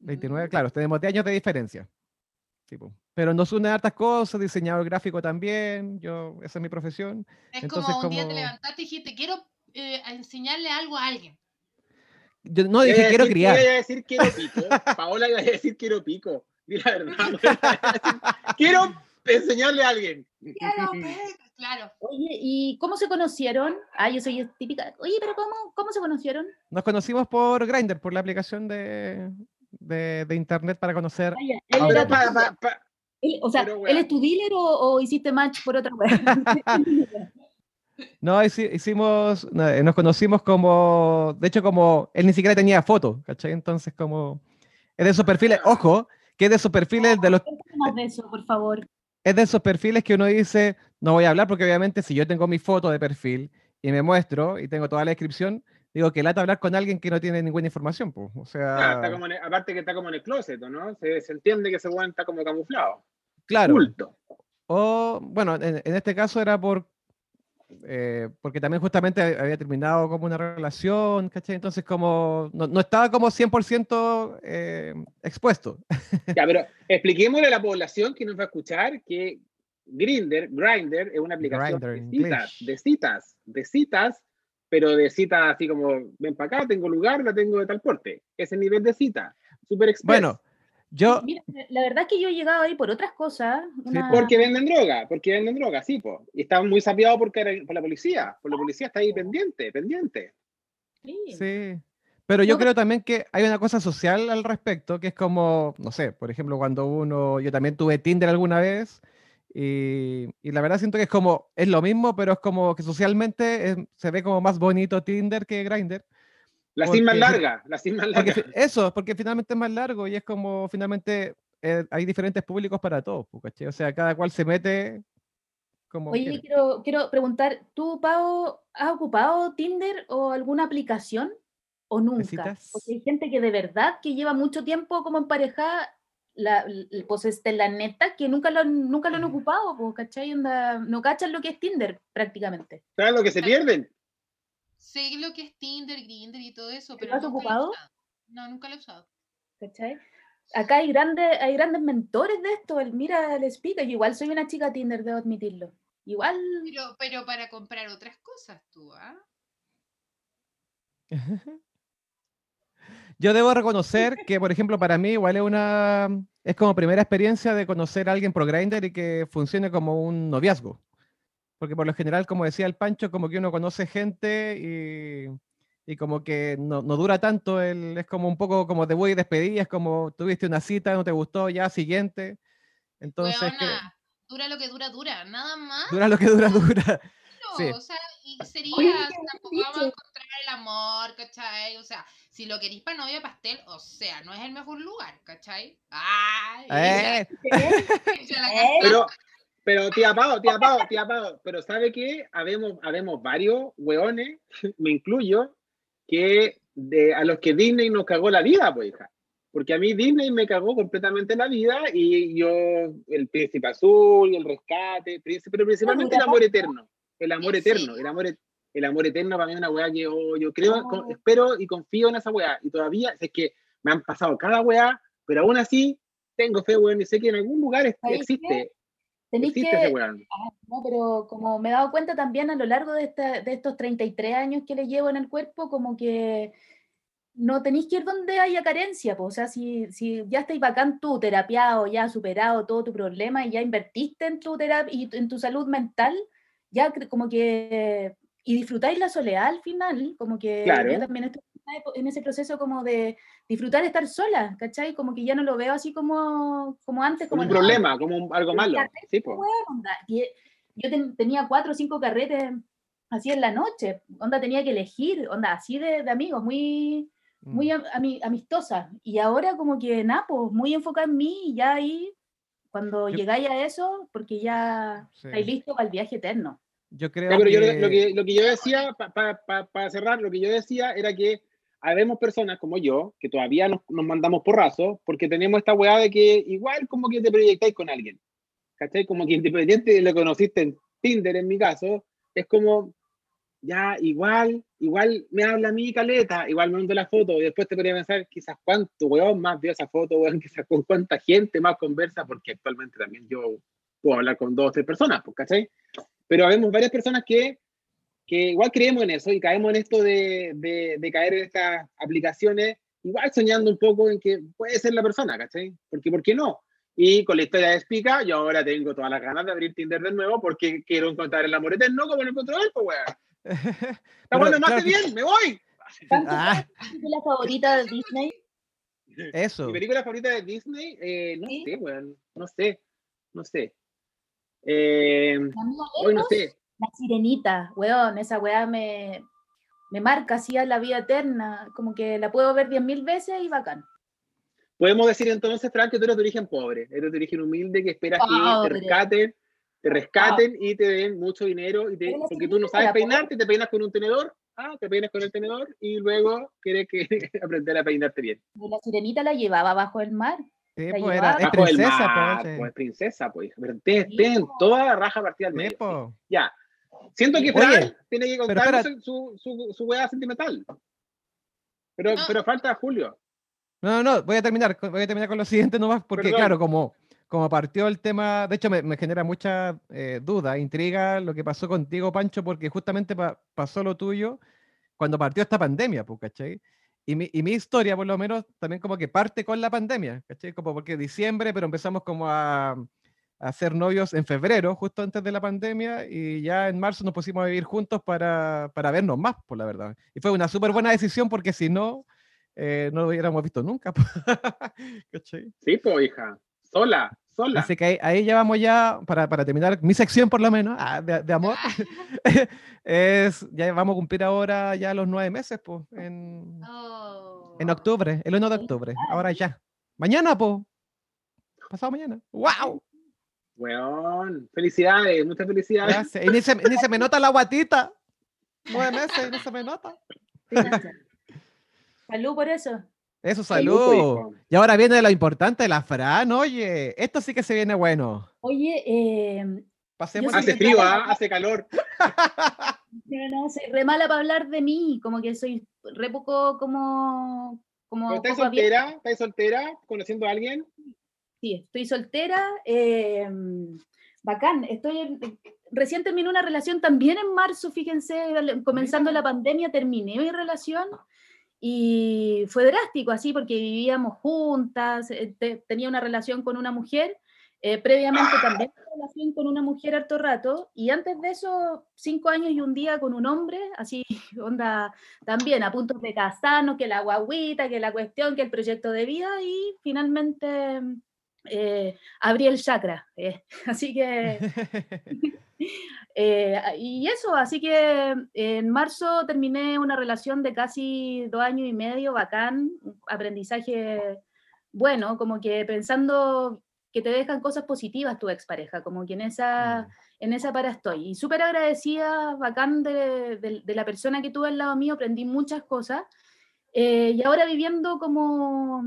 29, Mm. claro, tenemos 10 años de diferencia. Sí, po. Pero nos unen hartas cosas, diseñador gráfico también, yo, esa es mi profesión. Es Entonces, como un día te como- levantaste y dijiste, quiero eh, a enseñarle algo a alguien. Yo no dije a quiero decir- criar. Iba a decir quiero pico. Paola iba a decir quiero pico. Di la verdad. quiero enseñarle a alguien. Quiero ver. Claro. Oye, ¿y cómo se conocieron? Ah, yo soy típica. Oye, pero ¿cómo, cómo se conocieron? Nos conocimos por Grindr, por la aplicación de, de, de internet para conocer. Él Ah, era Pero tu- pa- pa- pa- Él- o sea, Pero, ¿él es tu dealer o, o hiciste match por otra web? No, hici- hicimos, no, eh, nos conocimos como, de hecho, como él ni siquiera tenía foto, ¿cachai? Entonces, como, es de esos perfiles, ojo, que es de esos perfiles de los, más de eso, por favor. es de esos perfiles que uno dice, no voy a hablar porque obviamente si yo tengo mi foto de perfil y me muestro y tengo toda la descripción, digo que lata hablar con alguien que no tiene ninguna información, pues, o sea, Claro, está como en el- aparte que está como en el closet, ¿o ¿no? Se, se entiende que ese weón está como camuflado. claro. O, bueno, en, en este caso era por, eh, porque también justamente había terminado como una relación, ¿cachai? Entonces como, no, no estaba como 100% eh, expuesto. Ya, pero expliquémosle a la población que nos va a escuchar que Grinder, Grinder es una aplicación Grindr de citas, de citas, de citas, pero de citas así como, ven para acá, tengo lugar, la tengo de tal porte. Ese nivel de cita, super express. Bueno, yo, Mira, la verdad es que yo he llegado ahí por otras cosas. una- Porque venden droga, porque venden droga, sí, po. Y están muy sapeados por, por la policía, por la policía está ahí pendiente, pendiente. Sí. sí. Pero yo No, creo también que hay una cosa social al respecto, que es como, no sé, por ejemplo, cuando uno, yo también tuve Tinder alguna vez, y, y la verdad siento que es como, es lo mismo, pero es como que socialmente es- se ve como más bonito Tinder que Grindr. La sin más Porque- larga, la sin más Porque larga. fi- eso, porque finalmente es más largo y es como finalmente eh, hay diferentes públicos para todos, ¿cachai? O sea, cada cual se mete como Oye, quiero, quiero preguntar, ¿tú, Pau, has ocupado Tinder o alguna aplicación o nunca? Porque hay gente que de verdad que lleva mucho tiempo como emparejada, la, pues este, la neta, que nunca lo, han- nunca lo han ocupado, pues, ¿cachai? Onda, no cachan lo que es Tinder prácticamente. ¿Sabes lo que se pierden? Sé lo que es Tinder, Grindr y todo eso, ¿Lo pero has nunca lo he ocupado? usado. No, nunca lo he usado. ¿cachai? Acá hay grandes, hay grandes mentores de esto. El, mira, el explica. Yo igual soy una chica Tinder, debo admitirlo. Igual, Pero, pero para comprar otras cosas, tú, ¿ah? Yo debo reconocer que, por ejemplo, para mí igual es una, es como primera experiencia de conocer a alguien por Grindr y que funcione como un noviazgo. Porque por lo general, como decía el Pancho, como que uno conoce gente y, y como que no, no dura tanto, el, es como un poco como te voy y despedí, es como tuviste una cita, no te gustó, ya, siguiente. Entonces, que Weona, dura lo que dura, dura. Nada más. dura lo que dura, dura. No, Sí. o sea, y sería, Oye, tampoco vamos a encontrar el amor, ¿cachai? O sea, si lo queréis para novia pastel, o sea, no es el mejor lugar, ¿cachai? ¡Ay! Eh, Eh. Pero, pero tía Pau, tía Pau, tía Pau, pero ¿sabe qué? Habemos, habemos varios hueones, me incluyo, que de, a los que Disney nos cagó la vida, pues hija. Porque a mí Disney me cagó completamente la vida y yo, el príncipe azul y el rescate, príncipe- pero principalmente el amor eterno. El amor ¿En eterno, el amor, et- el amor eterno para mí es una weá que yo, yo creo, Oh. con- espero y confío en esa weá. Y todavía, es que me han pasado cada weá, pero aún así tengo fe, weón, y sé que en algún lugar ¿Sabéis qué? existe, tenéis existe que. Ah, no, pero como me he dado cuenta también a lo largo de, esta- de estos 33 años que le llevo en el cuerpo, como que no tenéis que ir donde haya carencia, po. o sea, si, si ya estáis bacán tú, terapiado, ya has superado todo tu problema y ya invertiste en tu terapia y en tu salud mental, ya como que, y disfrutáis la soledad al final, como que Claro. yo también estoy en ese proceso como de disfrutar estar sola, ¿cachai? Como que ya no lo veo así como, como antes, Como un problema, como algo malo. Sí. Y, yo ten- tenía cuatro o cinco carretes así en la noche, onda tenía que elegir, onda así de, de amigos, muy, muy ami- amistosa. Y ahora como que nada, pues muy enfocada en mí y ya ahí, cuando Yo- llegáis a eso, porque ya Sí. estáis listos para el viaje eterno. Yo creo Ya, pero yo lo- que... lo, que, que yo decía, para cerrar, lo que yo decía era que habemos personas como yo, que todavía nos, nos mandamos porrazos, porque tenemos esta weá de que igual como que te proyectáis con alguien. ¿Cachai? Como que independiente de lo que conociste en Tinder, en mi caso, es como, ya, igual, igual me habla a mí caleta, igual me mando la foto, y después te podría pensar, quizás cuánto weón más vio esa foto, weón, quizás con cuánta gente más conversa, porque actualmente también yo puedo hablar con dos o tres personas, pues, ¿cachai? Pero habemos varias personas que, que igual creemos en eso y caemos en esto de, de, de caer en estas aplicaciones, igual soñando un poco en que puede ser la persona, ¿cachai? Porque, ¿por qué no? Y con la historia de Spica, yo ahora tengo todas las ganas de abrir Tinder de nuevo porque quiero encontrar el amor eterno como lo encontró él, pues, weón. Está bueno, más claro que- bien, me voy. ¿Cuánto Ah, es tu película favorita de Disney? eso. Mi película favorita de Disney, eh, no ¿Sí? sé, weón, no sé. no sé. Eh, La mía hoy no lejos, sé. La sirenita, weón, esa weá me, me marca así a la vida eterna, como que la puedo ver diez mil veces y bacán. Podemos decir entonces, Frank, que tú eres de origen pobre, eres de origen humilde, que esperas que te Pobre. rescaten, te rescaten y te den mucho dinero, y te- porque tú no sabes era pobre. peinarte, te peinas con un tenedor, ah, te peinas con el tenedor, y luego quieres que aprender a peinarte bien. Y la sirenita la llevaba bajo el mar. Sí, pues era, es. Bajo el princesa, mar, pues. pues, princesa, pues. Tienen toda la raja partida al sí. medio. Sí. Ya. Siento que Oye, Fran tiene que contar su, su, su, su weá sentimental. Pero, No. pero falta Julio. No, no, no, voy a terminar, con- voy a terminar con lo siguiente nomás, porque Perdón. claro, como, como partió el tema, de hecho me, me genera mucha eh, duda, intriga lo que pasó contigo, Pancho, porque justamente pa- pasó lo tuyo cuando partió esta pandemia, pues, ¿cachai? Y mi, y mi historia, por lo menos, también como que parte con la pandemia, ¿cachai? Como porque diciembre, pero empezamos como a, a ser novios en febrero, justo antes de la pandemia, y ya en marzo nos pusimos a vivir juntos para, para vernos más, por la verdad. Y fue una súper buena decisión porque si no, eh, no lo hubiéramos visto nunca. ¿Cachai? Sí, pues, hija. Sola, sola. Así que ahí, ahí ya vamos ya, para, para terminar mi sección por lo menos, ah, de, de amor, es, ya vamos a cumplir ahora ya los nueve meses, pues, en, Oh. en octubre, el 1 de octubre, ahora ya. Mañana, pues. Pasado mañana. ¡Wow! Weón. Felicidades, muchas felicidades. Gracias. Y ni se, ni se me nota la guatita. Nueve meses y no se me nota. Salud por eso. Eso, Salud, salud. Y ahora viene lo importante de la Fran, oye. Esto sí que se viene bueno. Oye, eh, Pasemos Hace frío, ¿ah? hace calor. no, no, soy re mala para hablar de mí, como que soy re poco como... como ¿Pero ¿Estás abierta. soltera? ¿Estás soltera? ¿Conociendo a alguien? Sí, estoy soltera. eh, bacán, estoy en- recién terminé una relación también en marzo, fíjense, comenzando la pandemia, terminé mi relación y fue drástico así porque vivíamos juntas, eh, te- tenía una relación con una mujer, eh, previamente también una relación con una mujer harto rato y antes de eso cinco años y un día con un hombre, así onda también a punto de casarnos, que la guaguita, que la cuestión, que el proyecto de vida y finalmente eh, abrí el chakra. eh, Así que, eh, y eso, así que en marzo terminé una relación de casi dos años y medio, bacán, aprendizaje bueno, como que pensando que te dejan cosas positivas tu expareja, como que en esa, en esa para estoy. Y súper agradecida, bacán de, de- de la persona que tuve al lado mío, aprendí muchas cosas. eh, y ahora viviendo como,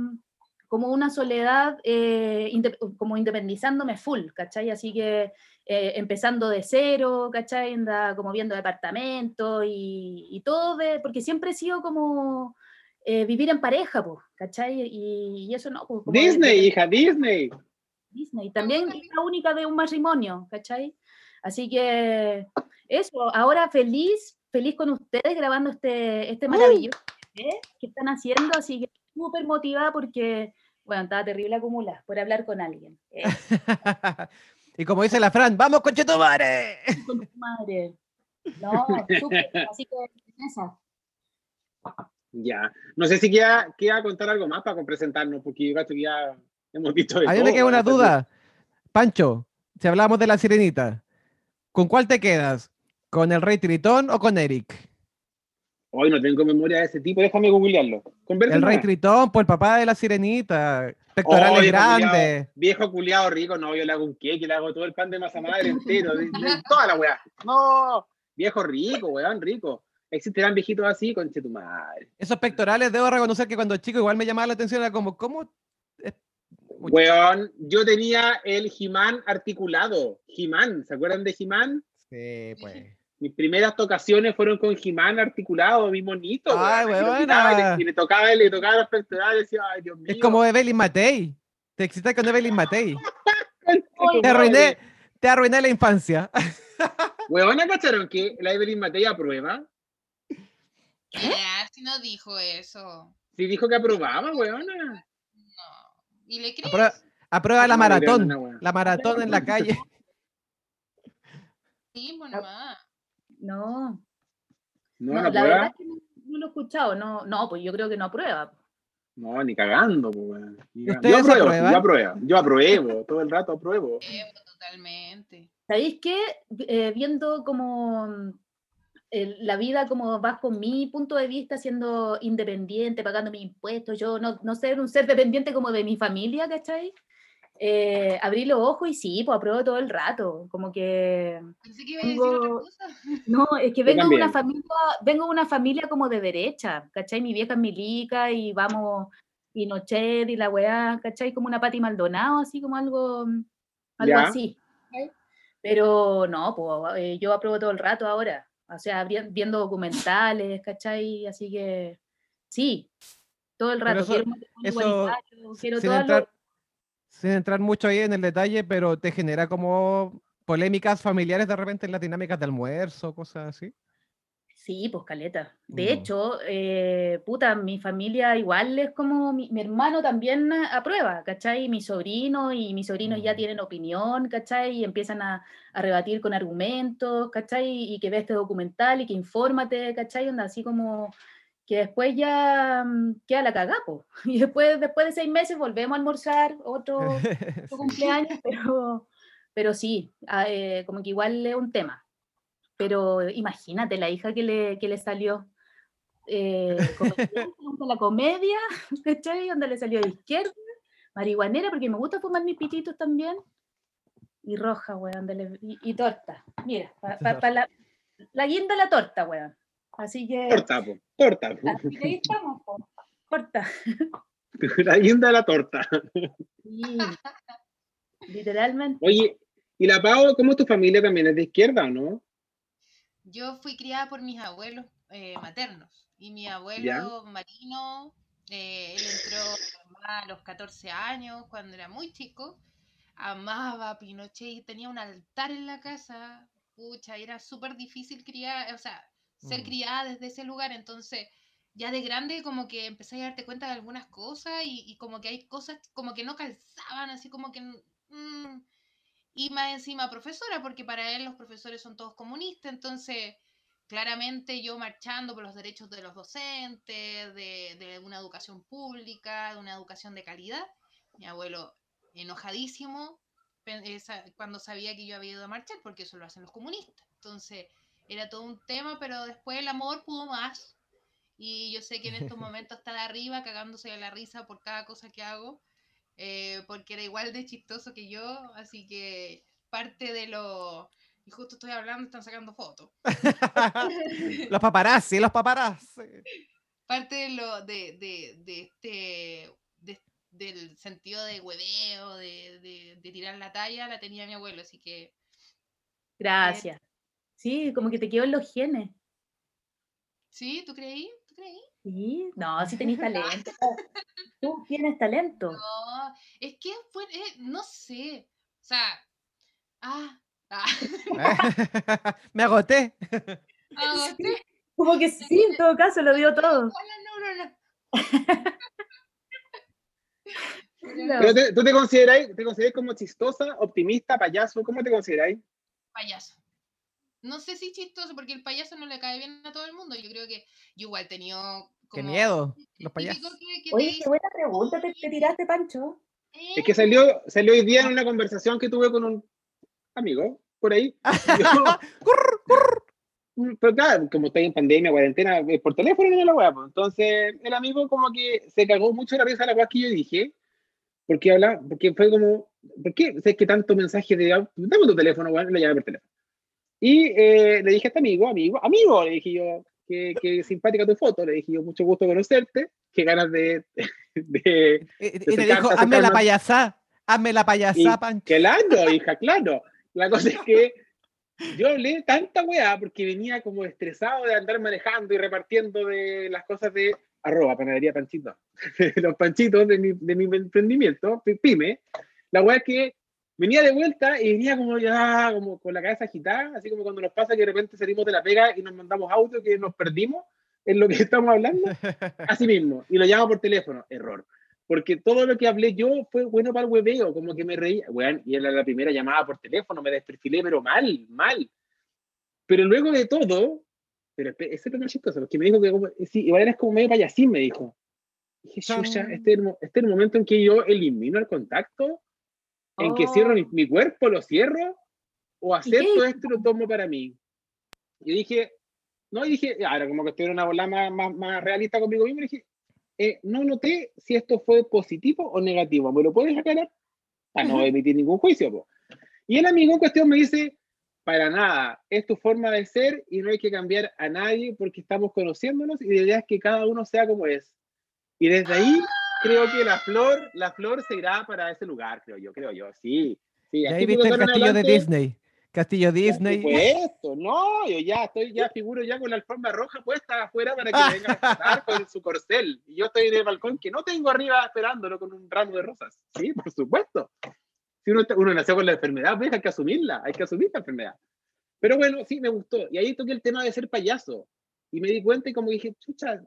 como una soledad, eh, inde- como independizándome full, ¿cachai? Así que eh, empezando de cero, ¿cachai? Anda como viendo departamentos y, y todo, de, porque siempre he sido como eh, vivir en pareja, pues, ¿cachai? Y, y eso no. pues, Disney, de- hija, Disney. Disney. También es la única de un matrimonio, ¿cachai? Así que eso, ahora feliz, feliz con ustedes grabando este, este maravilloso video que están haciendo, así que súper motivada porque, bueno, estaba terrible acumulada por hablar con alguien. Y como dice la Fran, ¡vamos con Chetumare! con tu madre. No, súper, así que esa. Ya. No sé si queda, queda contar algo más para presentarnos, porque yo cacho que ya hemos visto de A mí me todo, queda una ¿verdad? duda. Pancho, si hablamos de la sirenita, ¿con cuál te quedas? ¿Con el rey Tritón o con Eric? Hoy no tengo memoria de ese tipo, déjame googlearlo. Conversa El rey. Tritón, por el papá de la sirenita. Pectorales Oh, grandes. viejo culiado rico, no, yo le hago un cake, le hago todo el pan de masa madre entero, de- de toda la weá. No, viejo rico, weón, rico. Existirán viejitos así, conche tu madre. Esos pectorales, debo reconocer que cuando chico igual me llamaba la atención, era como, ¿cómo? Weón, yo tenía el Jimán articulado. Jimán, ¿se acuerdan de Jimán? Sí, pues. Mis primeras tocaciones fueron con Jimán articulado, mi monito. Ay, weón, y le- Y le tocaba, le tocaba los pectorales y decía, ay, Dios mío. Es como Evelyn Matei. Te excitas con Evelyn Matei. Te arruiné, te arruiné la infancia. Weona, ¿cacharon que la Evelyn Matei aprueba? Ya, si no dijo eso. Sí dijo que aprobaba, weona. No. ¿Y le crees? Aprueba, aprueba la maratón. La maratón en la calle. Sí, pues nomás. No, No, la verdad es que no, no lo he escuchado. No, no, pues yo creo que no aprueba. No, ni cagando, pues, weón. Ni ¿Y cagando. Yo apruebo, yo apruebo, yo apruebo, todo el rato apruebo. Eh, totalmente. ¿Sabéis qué? Eh, viendo como el- la vida como bajo mi punto de vista, siendo independiente, pagando mis impuestos, yo no, no ser un ser dependiente como de mi familia, ¿cachai? Eh, abrí los ojos y sí, pues apruebo todo el rato, como que... Pensé que iba a decir otra cosa. No, es que vengo de una familia, vengo de una familia como de derecha, ¿cachai? Mi vieja es milica y vamos, y Pinochet y la weá, ¿cachai? Como una Pati Maldonado, así como algo, algo Ya. así. ¿cachai? Pero no, pues eh, yo apruebo todo el rato ahora, o sea, vi- viendo documentales, ¿cachai? Así que sí, todo el rato. eso- quiero eso, igualitario, quiero sin todo lo- entrar, sin entrar mucho ahí en el detalle, pero te genera como polémicas familiares de repente en las dinámicas de almuerzo, cosas así. Sí, pues caleta. De hecho, eh, puta, mi familia igual es como mi, mi hermano también aprueba, ¿cachai? Mi sobrino y mis sobrinos ya Mm. tienen opinión, ¿cachai? Y empiezan a, a rebatir con argumentos, ¿cachai? Y que ve este documental y que infórmate, ¿cachai? Onda, así como que después ya mm, queda la cagá, po. Y después, después de seis meses volvemos a almorzar otro, otro cumpleaños, pero, pero sí, ah, eh, como que igual es un tema. Pero imagínate la hija que le, que le salió eh, la comedia, ¿cachai? Donde le salió de izquierda, marihuanera, porque me gusta fumar mis pititos también. Y roja, weón, le- y, y torta. Mira, para la, la guinda la torta, weón. Así que, Torta, po, torta. po. así que ahí estamos, po. Corta. La guinda de la torta. Sí. Literalmente. Oye, ¿y la Pau, cómo es tu familia también? ¿Es de izquierda o no? Yo fui criada por mis abuelos eh, maternos y mi abuelo marino, eh, él entró a los 14 años cuando era muy chico, amaba a Pinochet y tenía un altar en la casa, pucha, era súper difícil criar, o sea, ser Mm. criada desde ese lugar, entonces ya de grande como que empecé a darte cuenta de algunas cosas y, y como que hay cosas como que no calzaban, así como que... mm, y más encima profesora, porque para él los profesores son todos comunistas, entonces claramente yo marchando por los derechos de los docentes, de, de una educación pública, de una educación de calidad, mi abuelo enojadísimo cuando sabía que yo había ido a marchar, porque eso lo hacen los comunistas, entonces era todo un tema, pero después el amor pudo más, y yo sé que en estos momentos está de arriba cagándose de la risa por cada cosa que hago, eh, porque era igual de chistoso que yo, así que parte de lo... Y justo estoy hablando, están sacando fotos. los paparazzi, los paparazzi. Parte de lo de, de, de este de- del sentido de hueveo, de, de, de tirar la talla, la tenía mi abuelo, así que Gracias. Sí, como que te quedó en los genes. ¿sí? ¿Tú creí? ¿Tú creí? Sí, no, sí tenés talento. Tú tienes talento. No, es que fue, eh, no sé, o sea, ah, ah, Me agoté. ah, Como que sí, en todo caso, lo dio todo. No, no. No. ¿Pero te- tú te consideráis, te consideráis como chistosa, optimista, payaso? ¿Cómo te consideráis? payaso. No sé si chistoso, porque el payaso no le cae bien a todo el mundo. Yo creo que yo igual he tenido Qué como miedo, los payasos. que- que Oye, qué buena pregunta te, te tiraste, Pancho. "Eh, Es que salió, salió hoy día en una conversación que tuve con un amigo por ahí. Yo- Pero claro, como estoy en pandemia, cuarentena, por teléfono no la weá, pues. Entonces, el amigo como que se cagó mucho la risa de la weá que yo dije. Porque habla, porque fue como, ¿por qué? ¿Sabes que tanto mensaje de, dame tu teléfono, weón? Le llamé por teléfono. Y eh, le dije a este amigo, amigo, amigo, le dije yo, que, que simpática tu foto, le dije yo, mucho gusto conocerte, qué ganas de, de, Y, y se te cansa, dijo, hazme la calma". payasá, hazme la Y payasá, Pancho. claro, hija, claro. La cosa es que yo hablé tanta weá porque venía como estresado de andar manejando y repartiendo de las cosas de arroba panadería panchito. Los panchitos de mi, de mi emprendimiento, pyme. La weá es que venía de vuelta y venía como ya, como con la cabeza agitada, así como cuando nos pasa que de repente salimos de la pega y nos mandamos audio que nos perdimos en lo que estamos hablando. Así mismo, y lo llamo por teléfono, error. Porque todo lo que hablé yo fue bueno para el hueveo, como que me reía, weón, y era la primera llamada por teléfono, me desperfilé, pero mal, mal. Pero luego de todo, pero ese es más chistoso, porque me dijo que como- sí, igual eres como medio payasín, me dijo. Dije, Chan. "Chucha, este, es el este es el momento en que yo elimino el contacto, en que Oh. cierro mi, mi cuerpo, lo cierro, o acepto esto y lo tomo para mí. Y dije, no, y dije, ahora como que estoy en una bola más, más, más realista conmigo mismo, dije, eh, no noté si esto fue positivo o negativo, ¿me lo puedes aclarar? Para no emitir ningún juicio. po. Y el amigo en cuestión me dice, para nada, es tu forma de ser y no hay que cambiar a nadie porque estamos conociéndonos y la idea es que cada uno sea como es. Y desde ahí creo que la flor, la flor se irá para ese lugar, creo yo, creo yo, sí. sí ahí viste el castillo de adelante, Disney. Castillo Disney. Por supuesto, no, yo ya estoy, ya figuro ya con la alfombra roja puesta afuera para que vengan a pasar con su corcel. Y yo estoy en el balcón que no tengo arriba esperándolo con un ramo de rosas. Sí, por supuesto. Si uno, uno nació con la enfermedad, pues hay que asumirla, hay que asumir la enfermedad. Pero bueno, sí, me gustó. Y ahí toqué el tema de ser payaso. Y me di cuenta y como dije, chucha,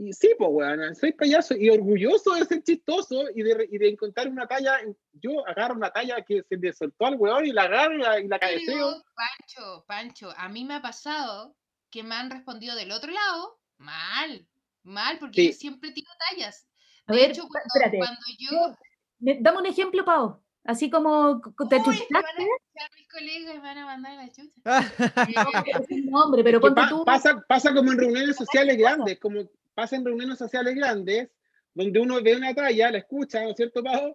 y sí, pues, weón, soy payaso y orgulloso de ser chistoso y de, y de encontrar una talla. Yo agarro una talla que se le soltó al weón y la agarro y la, y la cabeceo. Pero, Pancho, Pancho, a mí me ha pasado que me han respondido del otro lado mal, mal, porque Sí. yo siempre tiro tallas. A De ver, hecho, cuando, cuando yo... Me- Dame un ejemplo, Pau. Así como te Uy, me van a mis colegas y me van a mandar la chucha. No, hombre, pero ponte pa- tú. pasa, pasa como en reuniones sociales grandes, como pasa en reuniones sociales grandes, donde uno ve una talla, la escucha, ¿no es cierto, Pau?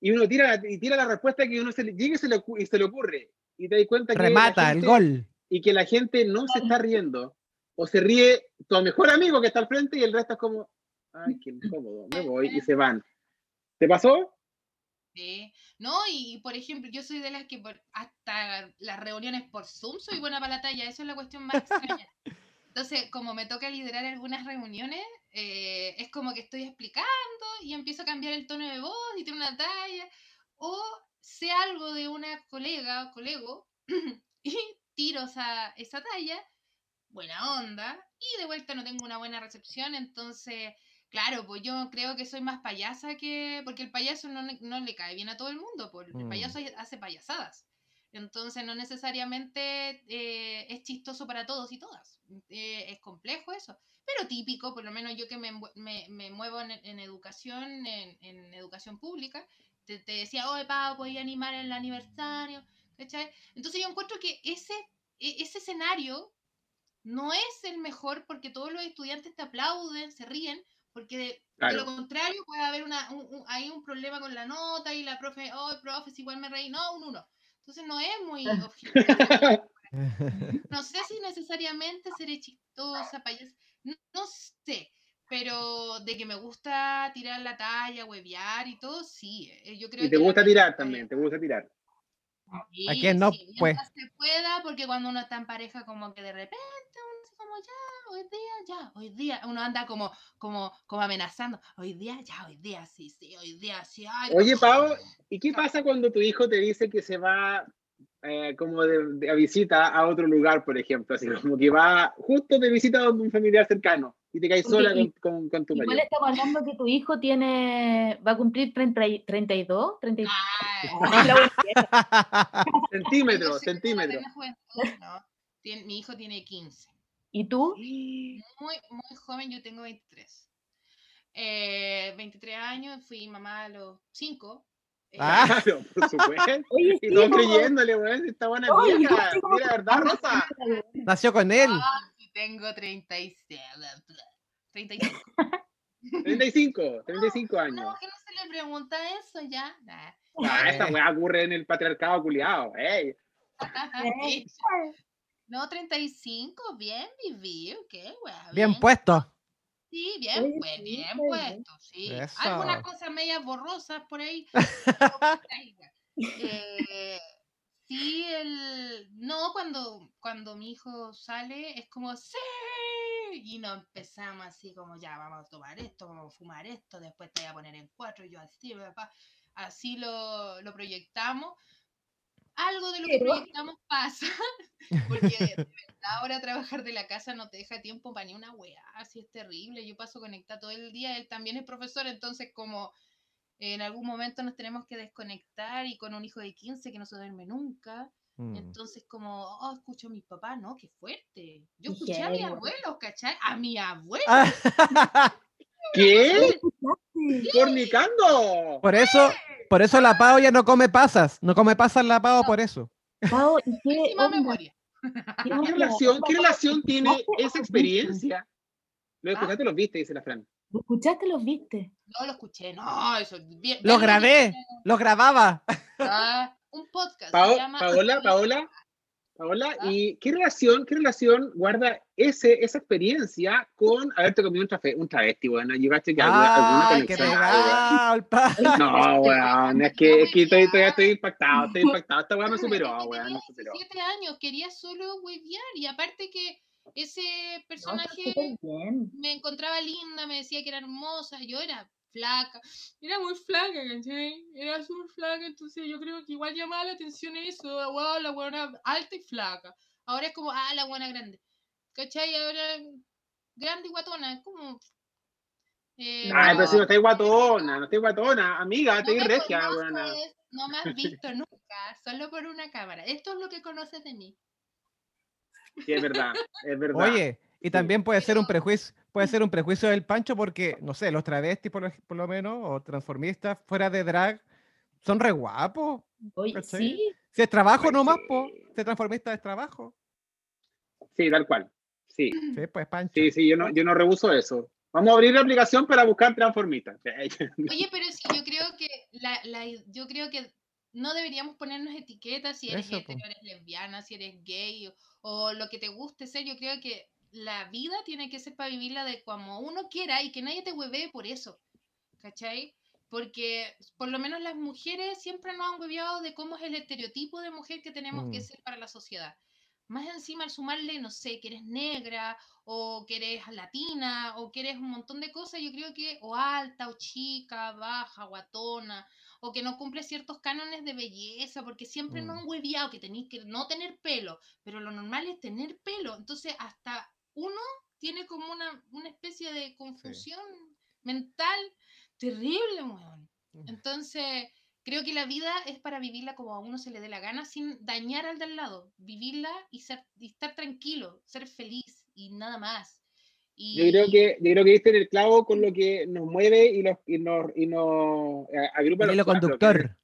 Y uno tira, la- y tira la respuesta que uno se le, llega y se, le, y se le ocurre. Y te das cuenta que Remata el gente- gol. Y que la gente no se está riendo. O se ríe tu mejor amigo que está al frente y el resto es como, ay, qué incómodo, me voy y se van. ¿Te pasó? Sí. No, y por ejemplo, yo soy de las que por- hasta las reuniones por Zoom soy buena para la talla, eso es la cuestión más extraña. Entonces, como me toca liderar algunas reuniones, eh, es como que estoy explicando y empiezo a cambiar el tono de voz y tengo una talla, o sé algo de una colega o colego y tiro esa, esa talla, buena onda, y de vuelta no tengo una buena recepción, entonces Claro, pues yo creo que soy más payasa que. Porque el payaso no, le- no le cae bien a todo el mundo, pues el Mm. payaso hace payasadas. Entonces no necesariamente eh, es chistoso para todos y todas. Eh, es complejo eso. Pero típico, por lo menos yo que me, me, me muevo en, en educación, en, en educación pública, te, te decía, oye, Pau, podía animar el aniversario, ¿cachai? Entonces yo encuentro que ese, e- ese escenario no es el mejor porque todos los estudiantes te aplauden, se ríen, porque de, lo contrario puede haber una, un, un- hay un problema con la nota y la profe, oh, profe, si igual me reí, no, un uno. Entonces no es muy objetivo. No sé si necesariamente seré chistosa, payasa, no, no sé, pero de que me gusta tirar la talla, huevear y todo, sí. eh, Yo creo Y te que gusta tirar también, te gusta tirar. Sí, ¿A quién no, sí, pues? se pueda, porque cuando uno está en pareja, como que de repente ya, hoy día, ya, hoy día, uno anda como, como, como amenazando, hoy día, ya, hoy día, sí, sí, hoy día, sí, ay, Oye, Pau, ¿y qué pasa cuando tu hijo te dice que se va eh, como de, de a visita a otro lugar, por ejemplo? Así como que va justo de visita a un familiar cercano y te caes sola con, con, con tu Igual marido. estamos hablando que tu hijo tiene, va a cumplir 30 y- 32, 33. ay, La buena. Centímetro, yo sé que no centímetro. tengo juventud, no, tiene- mi hijo tiene 15. ¿Y tú? Muy, muy joven, yo tengo 23. Eh, 23 años, fui mamá a los 5. Ah. Claro, por supuesto. Oye, Y sí, po. creyéndole, weón, si está buena Oye, vieja. Mira, ¿verdad, Rosa? Nació con él. Ah, tengo 36. 35. 35, 35 años. No, que no se le pregunta eso ya. Nah. Ah, esta weá ocurre en el patriarcado culiado. Ey. No, 35, bien vivido, qué weá. Bien puesto. Sí, bien, pues, bien está bien. puesto, sí. Eso. Algunas cosas medias borrosas por ahí. Eh, sí, el... No, cuando, cuando mi hijo sale es como, ¡sí! Y nos empezamos así como, ya, vamos a tomar esto, vamos a fumar esto, después te voy a poner en cuatro, y yo así, papá. Así lo, lo proyectamos. Algo de lo que proyectamos pasa, porque de verdad ahora trabajar de la casa no te deja tiempo para ni una weá, así es terrible. Yo paso conectada todo el día, él también es profesor, entonces como en algún momento nos tenemos que desconectar y con un hijo de 15 que no se duerme nunca, Mm. entonces como, oh, escucho a mis papás, ¿no? Qué fuerte. Yo escuché a mi heavy. abuelo, ¿cachai? A mi abuelo. Ah, ¿Qué? ¿Fornicando? Por eso, por eso la Pau ya no come pasas. No come pasas la Pau por eso. Pao, ¿y qué memoria. ¿Qué relación, ¿Qué relación tiene ¿Escuchaste o esa experiencia? Lo escuchaste, los viste, dice la Fran. ¿Lo escuchaste los viste? No lo escuché, no, eso. bien- Lo bien grabé, dije, lo grababa. ah, un podcast. Pao- se llama Paola, Paola, Paola, ¿Ah? ¿y qué relación, qué relación guarda ese, esa experiencia con haberte comido un, trafe, un travesti, bueno? ¿Llegaste que alguna, alguna Ay, qué conexión? No, weón, es que, es que estoy, estoy, estoy impactado, estoy impactado. Esta weá me superó, weón, me superó. 17 años, quería solo huevear y aparte que ese personaje me encontraba linda, me decía que era hermosa, yo era flaca, era muy flaca, ¿cachai? Era súper flaca, entonces yo creo que igual llamaba la atención eso, wow, la buena alta y flaca. Ahora es como, ah, la buena grande, ¿cachai? Ahora grande y guatona, como... eh, Ay, pero si no no- estáis guatona, no estáis guatona, amiga, no estáis me regia, no me has visto nunca, solo por una cámara. Esto es lo que conoces de mí. Sí, es verdad, es verdad. Oye, y también puede ser un prejuicio, puede ser un prejuicio del Pancho porque, no sé, los travestis por lo, por lo menos, o transformistas fuera de drag, son re guapos. Oye, sí, Si es trabajo Pues nomás, sí. po. Si es transformista es trabajo. Sí, tal cual. Sí, Sí, pues Pancho. sí, sí, yo no, yo no rehuso eso. Vamos a abrir la aplicación para buscar transformistas. Oye, pero sí, yo creo que la, yo creo que no deberíamos ponernos etiquetas si eres Eso, po. hetero, eres lesbiana, si eres gay o, o lo que te guste ser. Yo creo que la vida tiene que ser para vivirla de como uno quiera y que nadie te huevee por eso. ¿Cachai? Porque por lo menos las mujeres siempre nos han hueveado de cómo es el estereotipo de mujer que tenemos que Mm. ser para la sociedad. Más encima al sumarle, no sé, que eres negra o que eres latina o que eres un montón de cosas, yo creo que o alta o chica, baja, guatona o que no cumple ciertos cánones de belleza, porque siempre nos Mm. han hueviado que tenéis que no tener pelo, pero lo normal es tener pelo. Entonces, hasta uno tiene como una, una especie de confusión mental terrible, weón. Entonces, creo que la vida es para vivirla como a uno se le dé la gana, sin dañar al de al lado. Vivirla y, ser, y estar tranquilo, ser feliz y nada más. Y, Yo creo que, yo creo que diste el clavo con lo que nos mueve y, los, y nos, y nos eh, agrupa a El los cuatro, que conductor.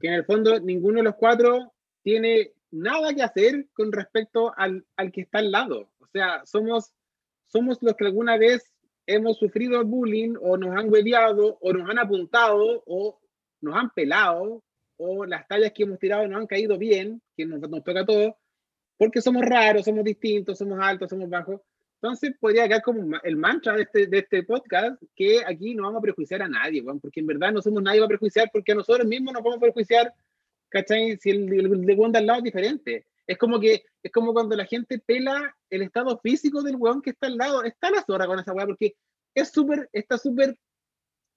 que en el fondo ninguno de los cuatro tiene nada que hacer con respecto al, al que está al lado. O sea, somos, somos los que alguna vez hemos sufrido bullying o nos han hueveado o nos han apuntado o nos han pelado o las tallas que hemos tirado nos han caído bien, que nos, nos toca a todos, porque somos raros, somos distintos, somos altos, somos bajos. Entonces podría quedar como el mantra de este, de este podcast que aquí no vamos a prejuiciar a nadie, porque en verdad no somos nadie para prejuiciar, porque a nosotros mismos nos vamos a prejuiciar, ¿cachai? Si el, el de weón al lado es diferente. Es como que es como cuando la gente pela el estado físico del weón que está al lado. Está la zorra con esa weá, porque es súper, está súper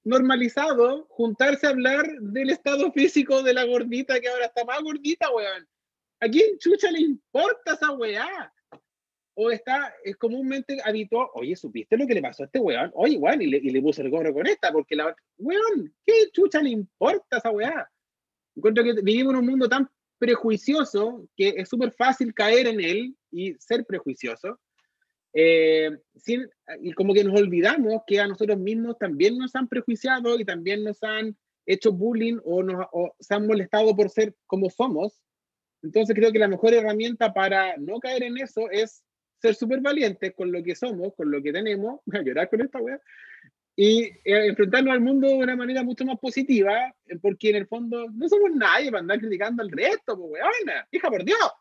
normalizado juntarse a hablar del estado físico de la gordita que ahora está más gordita, weón. ¿A quién chucha le importa esa weá? O está es comúnmente habitual, oye, ¿supiste lo que le pasó a este weón? Oye, weón, y le, y el gorro con esta, porque la weón, ¿qué chucha le importa esa weá? Encuentro que vivimos en un mundo tan prejuicioso que es súper fácil caer en él y ser prejuicioso. Eh, sin, y como que nos olvidamos que a nosotros mismos también nos han prejuiciado y también nos han hecho bullying o, nos, o se han molestado por ser como somos. Entonces creo que la mejor herramienta para no caer en eso es ser súper valientes con lo que somos, con lo que tenemos, a llorar con esta wea, y eh, enfrentarnos al mundo de una manera mucho más positiva, eh, porque en el fondo no somos nadie para andar criticando al resto, pues weona, hija por Dios.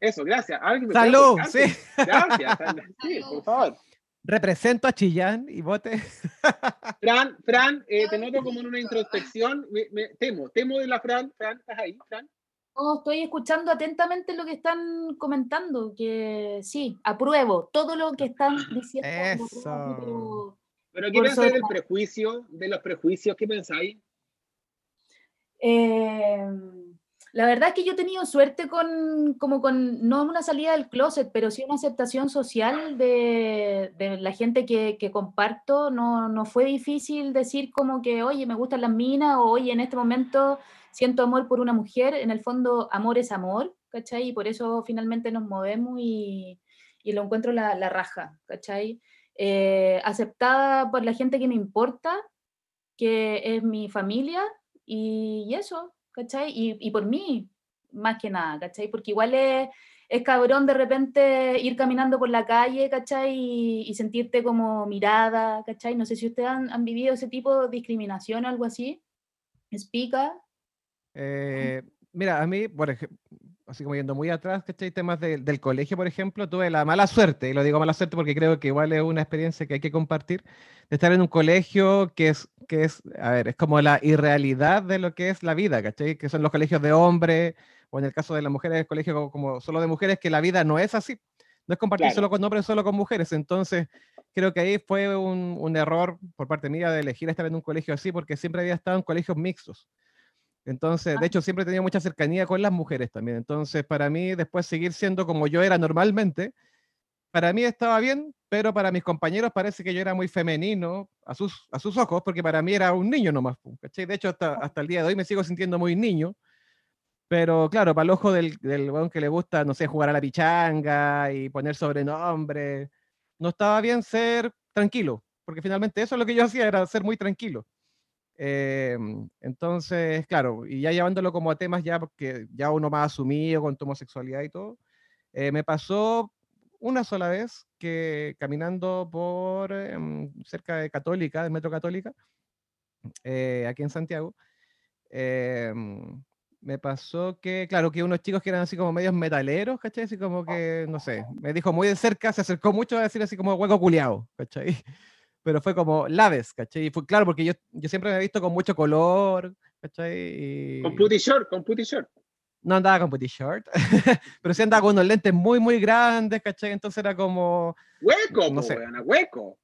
Eso, gracias. Me Salud, sí. Gracias. Sí, por favor. Represento a Chillán y vote. Fran, Fran, eh, te noto como en una introspección. Me, me- temo, temo de la Fran. Fran, ¿estás ahí, Fran? No, estoy escuchando atentamente lo que están comentando, que sí, apruebo todo lo que están diciendo. Eso. pero- Pero ¿qué pensáis del prejuicio? De los prejuicios, ¿qué pensáis? Eh, la verdad es que yo he tenido suerte con, como con, no una salida del closet, pero sí una aceptación social de, de la gente que, que comparto. No, no fue difícil decir como que, oye, me gustan las minas, o oye, en este momento siento amor por una mujer. En el fondo, amor es amor, ¿cachai? Y por eso finalmente nos movemos y, y lo encuentro la, la raja, ¿cachai? Eh, aceptada por la gente que me importa, que es mi familia, y, y eso, ¿cachai? Y, por mí, más que nada, ¿cachai? Porque igual es, es cabrón de repente ir caminando por la calle, ¿cachai? Y, sentirte como mirada, ¿cachai? No sé si ustedes han, vivido ese tipo de discriminación o algo así. ¿Explica? Eh, mira, a mí, por ejemplo, así como yendo muy atrás, ¿cachai? Temas de- del colegio, por ejemplo, tuve la mala suerte, y lo digo mala suerte porque creo que igual es una experiencia que hay que compartir, de estar en un colegio que es, que es, a ver, es como la irrealidad de lo que es la vida, ¿cachai? Que son los colegios de hombres, o en el caso de las mujeres, el colegio como, como solo de mujeres, que la vida no es así. No es compartir Claro. solo con hombres, solo con mujeres. Entonces, creo que ahí fue un, un error por parte mía de elegir estar en un colegio así, porque siempre había estado en colegios mixtos. Entonces, de hecho, siempre tenía mucha cercanía con las mujeres también. Entonces, para mí, después seguir siendo como yo era normalmente, para mí estaba bien, pero para mis compañeros parece que yo era muy femenino a sus, a sus ojos, porque para mí era un niño nomás. ¿cachai? De hecho, hasta, hasta el día de hoy me sigo sintiendo muy niño. Pero claro, para el ojo del, del weón que le gusta, no sé, jugar a la pichanga y poner sobrenombre, no estaba bien ser tranquilo, porque finalmente eso es lo que yo hacía, era ser muy tranquilo. Eh, entonces, claro, y ya llevándolo como a temas ya, porque ya uno más asumido con tu homosexualidad y todo, eh, me pasó una sola vez que caminando por em, cerca de Católica, del Metro Católica, eh, aquí en Santiago, em, me pasó que, claro, que unos chicos que eran así como medios metaleros, ¿cachai? Así como que, no sé, me dijo muy de cerca, se acercó mucho a decir así como hueco culiao, ¿cachai? Pero fue como laves, ¿cachai? Y fue claro, porque yo, yo siempre me he visto con mucho color, ¿cachai? Y Con Putty Short, con Putty Short. no andaba con putty short, pero sí andaba con unos lentes muy, muy grandes, ¿cachai? Entonces era como, Hueco, No po, sé. weona, hueco.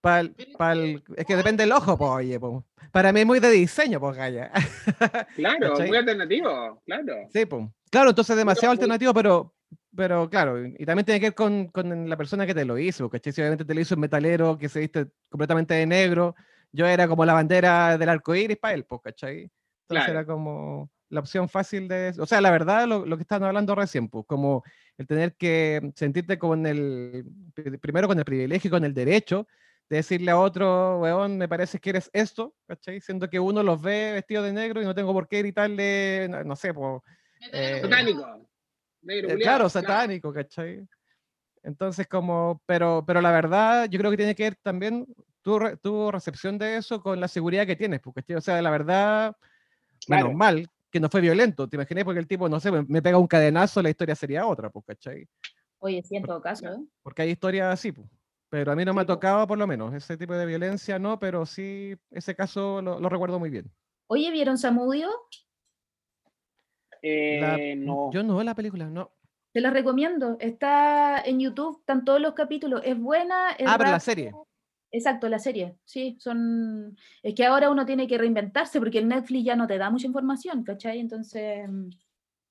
pa'l, pa'l- es que depende del ojo, pues, oye, po. Para mí es muy de diseño, pues, Gaya. Claro, ¿Cachai? muy alternativo, claro. Sí, pues. Claro, entonces demasiado muy- alternativo, pero, pero claro, y también tiene que ver con, con la persona que te lo hizo, ¿cachai? Si obviamente te lo hizo un metalero que se viste completamente de negro, yo era como la bandera del arco iris para él, pues, ¿cachai? Entonces Claro. era como la opción fácil de... O sea, la verdad, lo, lo que estaban hablando recién, pues, como el tener que sentirte con el... pri- Primero con el privilegio y con el derecho de decirle a otro, weón, me parece que eres esto, ¿cachai? Siendo que uno los ve vestido de negro y no tengo por qué gritarle, no, no sé, pues... Eh. Negro, Eh, claro, satánico, ¿cachai? Entonces, como, pero, pero la verdad, yo creo que tiene que ver también tu, tu recepción de eso con la seguridad que tienes, porque, o sea, la verdad, menos Claro. mal que no fue violento, te imaginé, porque el tipo, no sé, me, me pega un cadenazo, la historia sería otra, pues, ¿cachai? Oye, sí, en todo caso, ¿eh? Porque hay historias así, pues. Pero a mí no me Sí, ha po. tocado, por lo menos, ese tipo de violencia, no, pero sí, ese caso lo, lo recuerdo muy bien. Oye, ¿vieron Samudio? La- Eh, no. Yo no veo la película, no. Te la recomiendo. Está en YouTube, están todos los capítulos. Es buena. es Ah, pero la serie. Exacto, la serie. Sí, son. Es que ahora uno tiene que reinventarse porque el Netflix ya no te da mucha información, ¿cachai? Entonces, mm,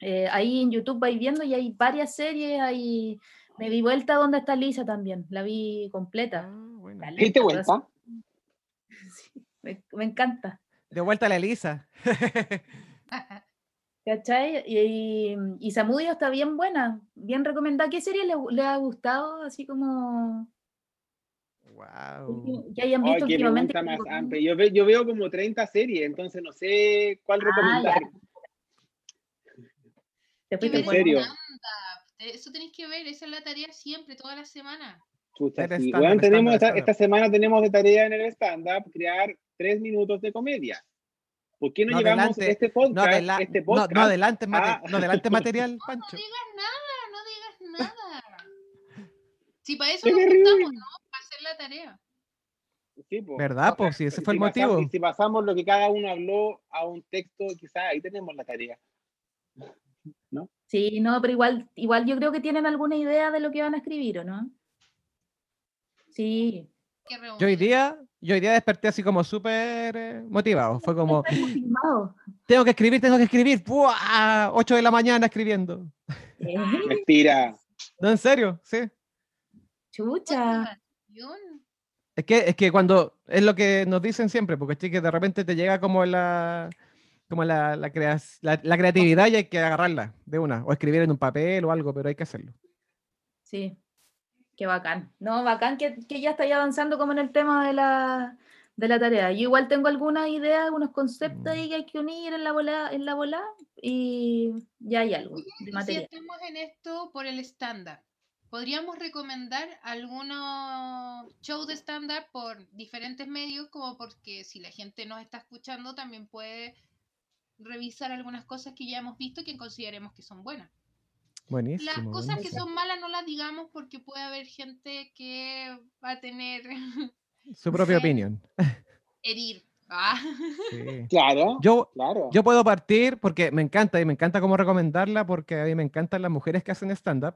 eh, ahí en YouTube vais viendo y hay varias series. Hay... Me di vuelta donde está Lisa también. La vi Ah, completa. bueno. Caleta, ¿Diste pero vuelta? sí, me, me encanta. De vuelta a la Elisa. ¿Cachai? Y, y Samudio está bien buena, bien recomendada. ¿Qué serie le, le ha gustado? Así como wow. que hayan Ay, visto últimamente. más amplia. Yo, ve- yo veo como 30 series, entonces no sé cuál Ah, recomendar. Te fuiste ver por- serio? stand-up. Eso tenéis que ver, esa es la tarea siempre, toda la semana. Tenemos esta semana tenemos de tarea en el stand-up crear tres minutos de comedia. ¿Por qué no, No llevamos adelante, este podcast? No, adela- este no, podcast no adelante, Ah. no adelante material, No, Pancho. no digas nada, no digas nada. Si para eso Qué nos terrible. juntamos, ¿no? Para hacer la tarea. Sí, po. ¿Verdad, sea, Si ese si fue el pasamos- motivo. y si pasamos lo que cada uno habló a un texto, quizás ahí tenemos la tarea. Sí, no, pero igual, igual yo creo que tienen alguna idea de lo que van a escribir, ¿o no? Sí. Que Yo hoy día, yo hoy día desperté así como súper eh, motivado. Fue como, tengo que escribir, tengo que escribir. ¡Buah! 8 de la mañana escribiendo. Eh, Mentira. No, en serio, sí. Chucha. Es que, es que cuando, es lo que nos dicen siempre, porque sí que de repente te llega como la, como la, la, creas- la- la creatividad y hay que agarrarla de una, o escribir en un papel o algo, pero hay que hacerlo. Sí. Qué bacán. No, bacán que, que ya estáis avanzando como en el tema de la, de la tarea. Yo igual tengo algunas ideas, algunos conceptos Mm. ahí que hay que unir en la bola, en la bola y ya hay algo de Y si material. estamos en esto por el stand-up, podríamos recomendar algunos shows de stand-up por diferentes medios, como porque si la gente nos está escuchando también puede revisar algunas cosas que ya hemos visto que consideremos que son buenas. Buenísimo. Las cosas que buenísimo. son malas no las digamos porque puede haber gente que va a tener Su propia Sí. opinión. herir. Ah. Sí. Claro, Yo, claro. Yo puedo partir porque me encanta y me encanta cómo recomendarla porque a mí me encantan las mujeres que hacen stand-up.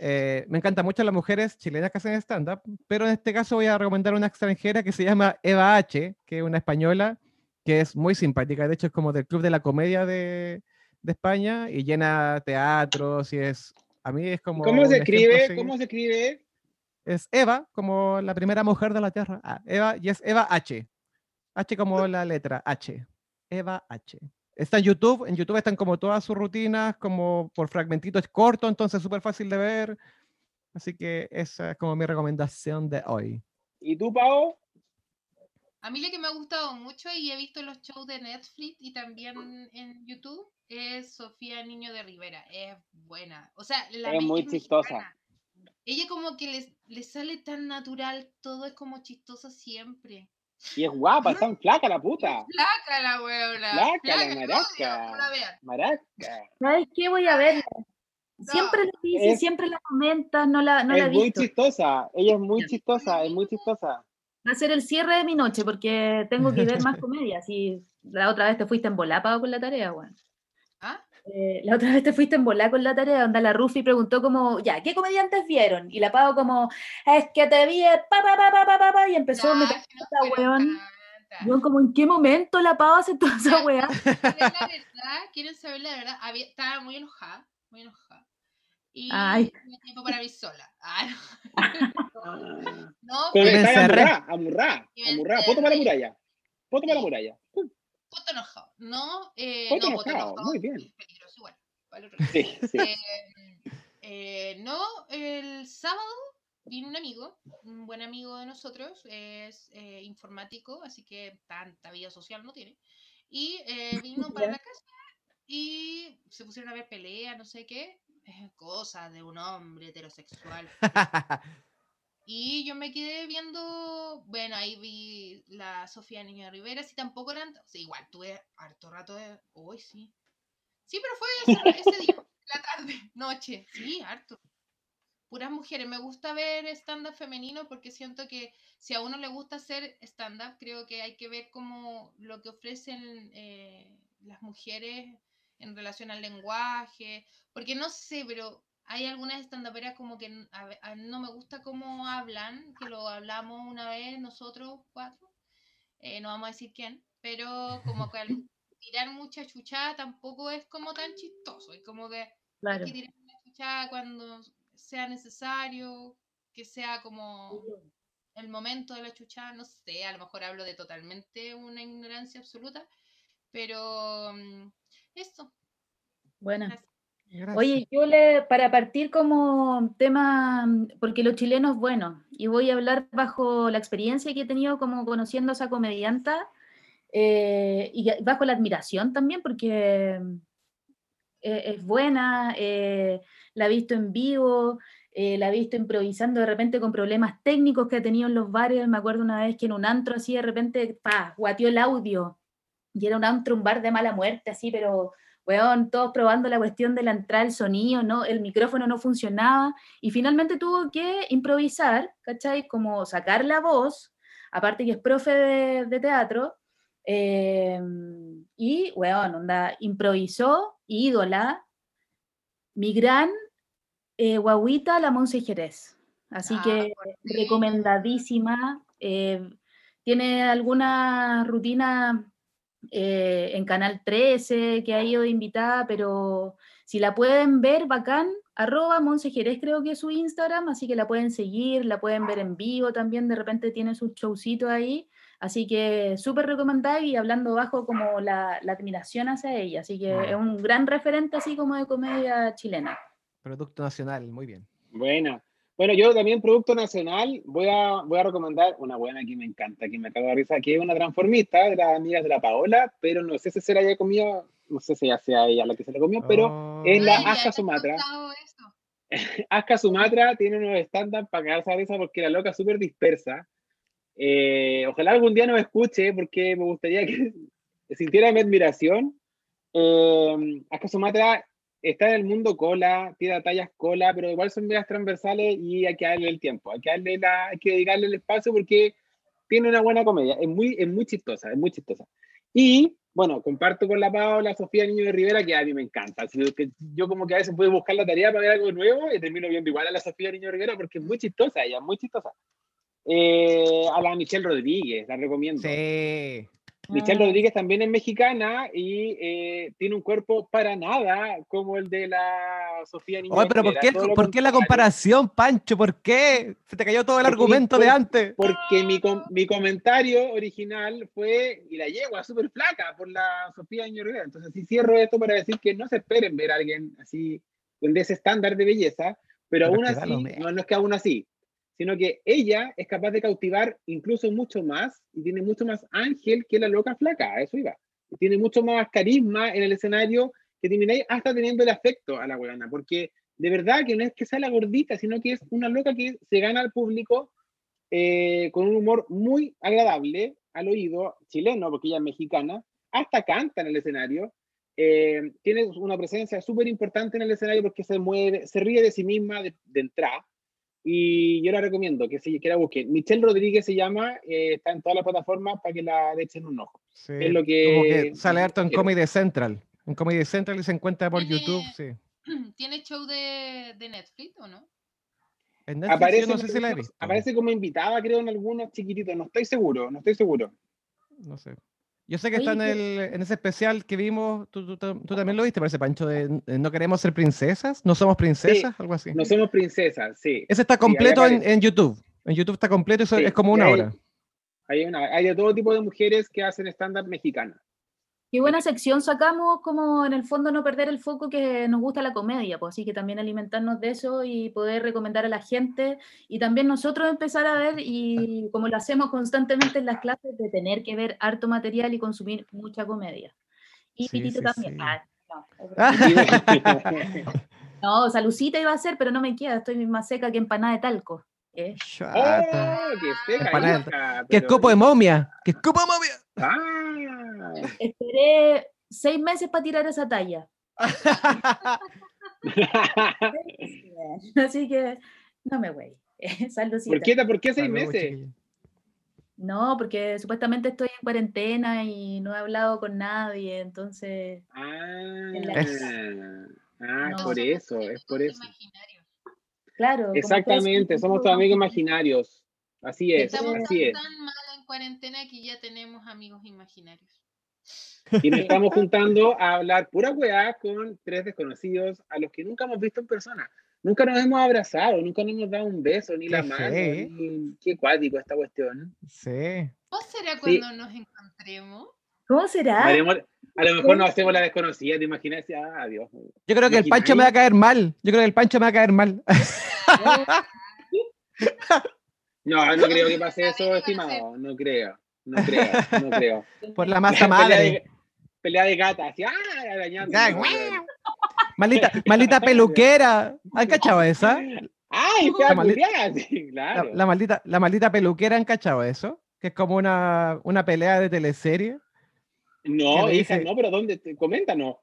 Eh, me encantan mucho las mujeres chilenas que hacen stand-up, pero en este caso voy a recomendar una extranjera que se llama Eva H., que es una española que es muy simpática. De hecho, es como del Club de la Comedia de, de España y llena teatros y es. A mí es como. ¿Cómo se escribe? ¿Cómo se escribe? Es Eva, como la primera mujer de la Tierra. Ah, Eva, y es Eva H. H como la letra H. Eva H. Está en YouTube. En YouTube están como todas sus rutinas, como por fragmentitos cortos, entonces súper fácil de ver. Así que esa es como mi recomendación de hoy. ¿Y tú, Pau? A mí lo que me ha gustado mucho y he visto los shows de Netflix y también en YouTube es Sofía Niño de Rivera. Es buena. O sea, la Es muy chistosa. mexicana. Ella como que les, le sale tan natural, todo es como chistoso siempre. Y es guapa, está en flaca la puta. Flaca la weona. Flaca la no, maraca. no la vean. Maraca. ¿Sabes qué? Voy a verla. Siempre lo dices, es- siempre la comentas, no la, no la es muy visto. chistosa. Ella es muy chistosa, es muy chistosa. Va a ser el cierre de mi noche porque tengo que ver más comedias. Y la otra vez te fuiste Pau, con la tarea, weón. ¿Ah? Eh, la otra vez te fuiste en volá con la tarea, donde la Rufi preguntó como, ya, ¿qué comediantes vieron? Y la Pau como, es que te vi, eh, pa, pa, pa, pa, pa, pa, pa", y empezó a Ya, meter que no esta fueron weón. Yo como, ¿en qué momento la Pau hace toda esa weá? ¿Quieren la verdad? ¿Quieren saber la verdad? Había- estaba muy enojada, muy enojada. Y Ay. tenía tiempo para mí sola. Ah, no. No, Con fue Me amurrá, amurrá, Me amurrá. Poto para la muralla. Poto para la muralla. foto enojado. No, eh, no, enojado. muy bien. Es peligroso igual. para el otro lado. Sí, sí. Eh, eh, no, el sábado vino un amigo, un buen amigo de nosotros, es eh, informático, así que tanta vida social no tiene. Y vino para la casa y se pusieron a ver pelea, no sé qué, cosas de un hombre heterosexual. Y yo me quedé viendo, bueno, ahí vi la Sofía Niño Rivera, si tampoco eran, o sea, igual tuve harto rato de, hoy sí. Sí, pero fue ese, ese día, la tarde, noche, sí, harto. Puras mujeres, me gusta ver stand-up femenino porque siento que si a uno le gusta hacer stand-up, creo que hay que ver como lo que ofrecen eh, las mujeres en relación al lenguaje, porque no sé, pero hay algunas stand-uperas como que a a- no me gusta cómo hablan, que lo hablamos una vez nosotros cuatro, eh, no vamos a decir quién, pero como que tirar mucha chuchada tampoco es como tan chistoso, es como que hay Claro. que tirar una chuchada cuando sea necesario, que sea como el momento de la chuchada, no sé, a lo mejor hablo de totalmente una ignorancia absoluta, pero mm, gracias. Gracias. Oye, yo le, para partir como tema, mm, porque lo chileno es bueno, y voy a hablar bajo la experiencia que he tenido como conociendo a esa comedianta, eh, y a- bajo la admiración también, porque eh, es buena, eh, la he visto en vivo, eh, la he visto improvisando de repente con problemas técnicos que ha tenido en los bares, me acuerdo una vez que en un antro así de repente, pa, guateó el audio, y era un antro, un bar de mala muerte, así, pero weón, todos probando la cuestión de la entrada del sonido, ¿no? El micrófono no funcionaba y finalmente tuvo que improvisar, ¿cachai? Como sacar la voz, aparte que es profe de, de teatro, eh, y, weón, onda, improvisó, ídola, mi gran eh, guaguita, la Monse Jerez. Así Ah, que recomendadísima. eh, tiene alguna rutina eh, en Canal 13 que ha ido de invitada, pero si la pueden ver, bacán, arroba Monse Jerez creo que es su Instagram, así que la pueden seguir, la pueden ver en vivo también, de repente tiene sus showcitos ahí, así que súper recomendada y hablando bajo como la, la admiración hacia ella, así que es un gran referente así como de comedia chilena. Producto nacional, muy bien. Buena. Bueno, yo también, producto nacional, voy a, voy a recomendar una buena que me encanta, que me acabo de risa, que es una transformista de las amigas de la Paola, pero no sé si se la haya comido, no sé si ya sea ella la que se la comió, pero Oh. es la Aska Sumatra. Aska Sumatra tiene unos stand-up para cagarse a risa porque la loca es súper dispersa. Eh, ojalá algún día nos escuche porque me gustaría que sintiera mi admiración. Eh, Aska Sumatra está en el mundo cola, tira tallas cola, pero igual son medias transversales y hay que darle el tiempo, hay que, darle la, hay que dedicarle el espacio porque tiene una buena comedia, es muy, es muy chistosa, es muy chistosa. Y bueno, comparto con la Paola, Sofía Niño de Rivera, que a mí me encanta. Así yo como que a veces puedo buscar la tarea para ver algo nuevo y termino viendo igual a la Sofía Niño de Rivera porque es muy chistosa, ella es muy chistosa. Eh, a la Michelle Rodríguez, la recomiendo. Sí. Michelle Ah. Rodríguez también es mexicana y eh, tiene un cuerpo para nada como el de la Sofía Niño Oye, pero ¿por qué, ¿por qué la comparación, Pancho? ¿Por qué? Se te cayó todo el Porque argumento de antes. Porque mi, com- mi comentario original fue, y la yegua súper flaca por la Sofía Niño Rivera. Entonces, sí cierro esto para decir que no se esperen ver a alguien así, de ese estándar de belleza, pero Pero aún así, no es que aún así, sino que ella es capaz de cautivar incluso mucho más y tiene mucho más ángel que la loca flaca, eso iba. Y tiene mucho más carisma en el escenario que termináis hasta teniendo el afecto a la weona, porque de verdad que no es que sea la gordita, sino que es una loca que se gana al público eh, con un humor muy agradable al oído, chileno, porque ella es mexicana, hasta canta en el escenario, eh, tiene una presencia súper importante en el escenario porque se mueve, se ríe de sí misma de, de entrada, y yo la recomiendo que, se, que la busquen. Michelle Rodríguez se llama, eh, está en todas las plataformas para que la echen un ojo. Sí, es lo que- Como que sale harto en quiero. Comedy Central. En Comedy Central y se encuentra por Tiene- YouTube, sí. ¿Tiene show de, de Netflix o no? En Netflix Aparece, yo no sé si la he visto. aparece como invitada, creo, en algunos chiquititos, no estoy seguro, no estoy seguro. No sé. Yo sé que Oye, está en, ¿qué- el, en ese especial que vimos, tú, tú- tú- tú también lo viste, parece, Pancho, de No queremos ser princesas, no somos princesas, algo así. No somos princesas, sí. Ese está completo en, YouTube. En YouTube está completo, eso Sí, es como una hora. Hay, una, hay de todo tipo de mujeres que hacen stand-up mexicana. Qué buena sección sacamos, como en el fondo no perder el foco que nos gusta la comedia, pues así que también alimentarnos de eso y poder recomendar a la gente y también nosotros empezar a ver y como lo hacemos constantemente en las clases de tener que ver harto material y consumir mucha comedia. Y Sí, Pitito sí, también. sí. Ah, no, es Ah, verdad. no, salucita iba a ser, pero no me queda, estoy más seca que empanada de talco. ¿eh? ¡Oh! ¡Que seca, hija! ¡Qué Pero- copo de momia! ¡Qué copo de momia! ¡Ah! Esperé seis meses para tirar esa talla. Así que no me voy. ¿Por qué, ¿Por qué seis Salud, meses? No, porque supuestamente estoy en cuarentena y no he hablado con nadie, entonces Ah, Es- ah, No. por eso, es por eso. Imaginarios. claro. Exactamente, somos tus amigos imaginarios. Así es, Estamos así tan, es. tan mal en cuarentena que ya tenemos amigos imaginarios. Y nos estamos juntando a hablar pura weá con tres desconocidos a los que nunca hemos visto en persona. Nunca nos hemos abrazado, nunca nos hemos dado un beso, ni la mano. Ni... Qué cuático esta cuestión. Sí. ¿Cómo será cuando nos encontremos? ¿Cómo será? Haremos- a lo mejor nos hacemos la desconocida, ¿te imaginas? Ah, adiós. Yo creo que el Pancho me va a caer mal. Yo creo que el Pancho me va a caer mal. No, no creo que pase eso, estimado. No creo, no creo, no creo. Por la masa pelea, madre. de, pelea de gatas, así, ¡ah! arañando. Maldita, maldita peluquera. ¿Han cachado esa? ¡Ay, La maldita-! Sí, La, claro. la maldita, la maldita peluquera, ¿han cachado eso? Que es como una, una pelea de teleserie. No, hija, dice- no, pero ¿dónde? Te- Coméntanos.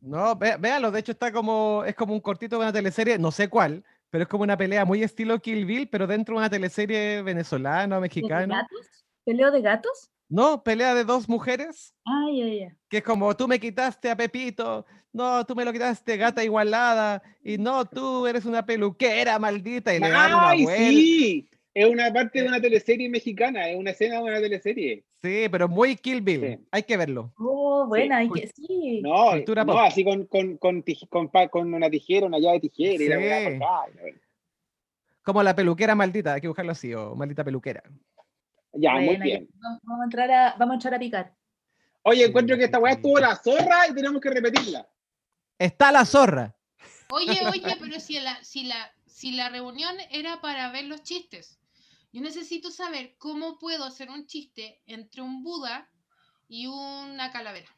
No, ve- véanlo, de hecho está como, es como un cortito de una teleserie, no sé cuál, pero es como una pelea muy estilo Kill Bill, pero dentro de una teleserie venezolana o ¿De mexicana. gatos? ¿Peleo de gatos? No, pelea de dos mujeres, Ay, ay, ay. que es como tú me quitaste a Pepito, no, tú me lo quitaste, gata igualada, y no, tú eres una peluquera maldita, y le dan una ¡Ay, vuelta. sí! Es una parte de una teleserie mexicana, es una escena de una teleserie. Sí, pero muy Kill Bill, Sí. hay que verlo. Oh, buena, hay cul- que sí. No, Cultura no pop. así con, con, con, tij- con, con una tijera, una llave de tijera y la Sí. y la weá. Como la peluquera maldita, hay que buscarlo así, o maldita peluquera. Ya, muy Buena, bien. Vamos, vamos a entrar a, vamos a entrar a picar. Oye, Sí, encuentro que esta sí, weá sí. estuvo la zorra y tenemos que repetirla. Está la zorra. Oye, oye, pero si la, si la, si la reunión era para ver los chistes, yo necesito saber cómo puedo hacer un chiste entre un Buda y una calavera.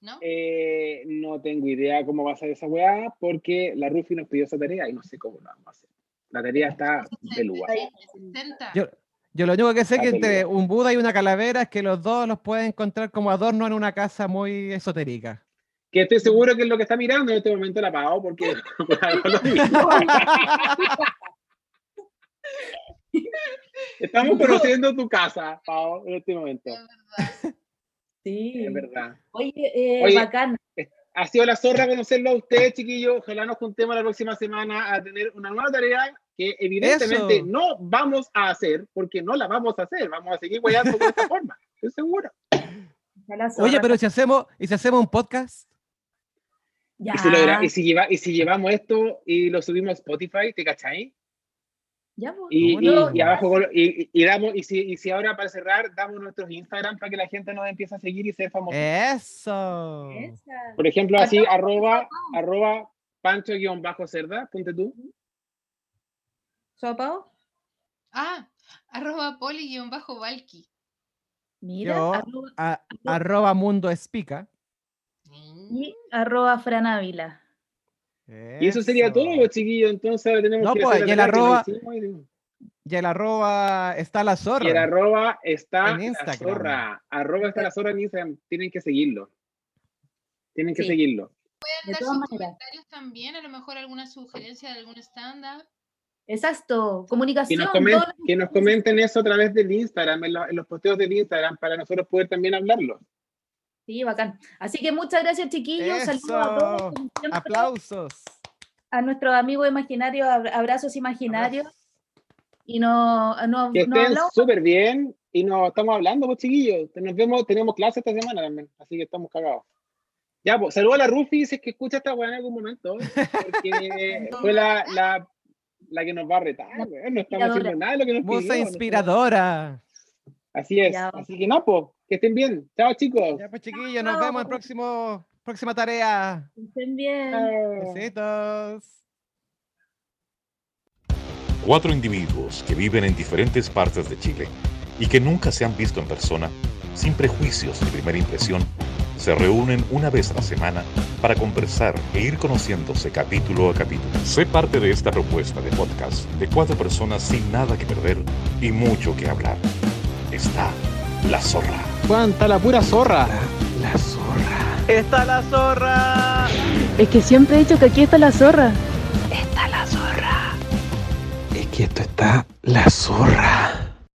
¿No? Eh, no tengo idea cómo va a ser esa weá, porque la Rufi nos pidió esa tarea y no sé cómo la vamos a hacer. La tarea está de lugar. 60. Yo, yo lo único que sé Ah, que entre un Buda y una calavera es que los dos los pueden encontrar como adorno en una casa muy esotérica. Que estoy seguro que es lo que está mirando en este momento la Pau, porque por algo lo digo. Estamos conociendo tu casa, Pau, en este momento. Es verdad. Sí. Es verdad. Oye, eh, Oye, bacán. Ha sido la zorra conocerlo a usted, chiquillos. Ojalá nos juntemos la próxima semana a tener una nueva tarea que evidentemente Eso. no vamos a hacer, porque no la vamos a hacer. Vamos a seguir guayando de esta forma. Estoy seguro. Oye, pero si hacemos, ¿y si hacemos un podcast? Ya. Y si, lo y, si lleva- y si llevamos esto y lo subimos a Spotify, ¿te cachai? Ya, pues. Y, y- abajo y, y- y damos, y si, y si ahora para cerrar, damos nuestros Instagram para que la gente nos empiece a seguir y ser famosos. Eso. Por ejemplo, así, arroba, arroba pancho-cerda, ponte tú. ¿Sopao? Ah, arroba poli-valky. Mira, Yo, arroba, a- arroba mundo espica. y arroba Fran Y eso sería todo, chiquillos. Entonces ahora tenemos No, que pues, y el arroba- y- el arroba está la zorra. Y el arroba está En la zorra. Arroba está la zorra en Instagram. Tienen que seguirlo. Tienen que Sí. seguirlo. Pueden De dar sus comentarios también, a lo mejor alguna sugerencia de algún stand-up. Exacto, Que comunicación. nos, que nos comenten eso a través del Instagram, en, lo- en los posteos del Instagram, para nosotros poder también hablarlo. Sí, bacán. Así que muchas gracias, chiquillos. Saludos a todos. Aplausos. A nuestros amigos imaginarios, ab- abrazos imaginarios. Y no, no, Que no estén hablamos. súper bien y nos estamos hablando, pues chiquillos. Nos vemos, tenemos clase esta semana también, así que estamos cagados. Ya, pues saludo a la Rufi, si es que escucha esta weá en algún momento, porque fue la, la, la que nos va a retar. No estamos haciendo nada de lo que nos Musa inspiradora. Así es. Ya. Así que no, pues, que estén bien. Chao, chicos. Ya pues chiquillos, nos vemos en próximo, próxima tarea. Que estén bien. Chao. Besitos. Cuatro individuos que viven en diferentes partes de Chile y que nunca se han visto en persona, sin prejuicios de primera impresión, se reúnen una vez a la semana para conversar e ir conociéndose capítulo a capítulo. Sé parte de esta propuesta de podcast de cuatro personas sin nada que perder y mucho que hablar. Está La Zorra. ¡Cuánta la pura zorra! La zorra. ¡Está la zorra! Es que siempre he dicho que aquí está la zorra. Es que esto está la zorra.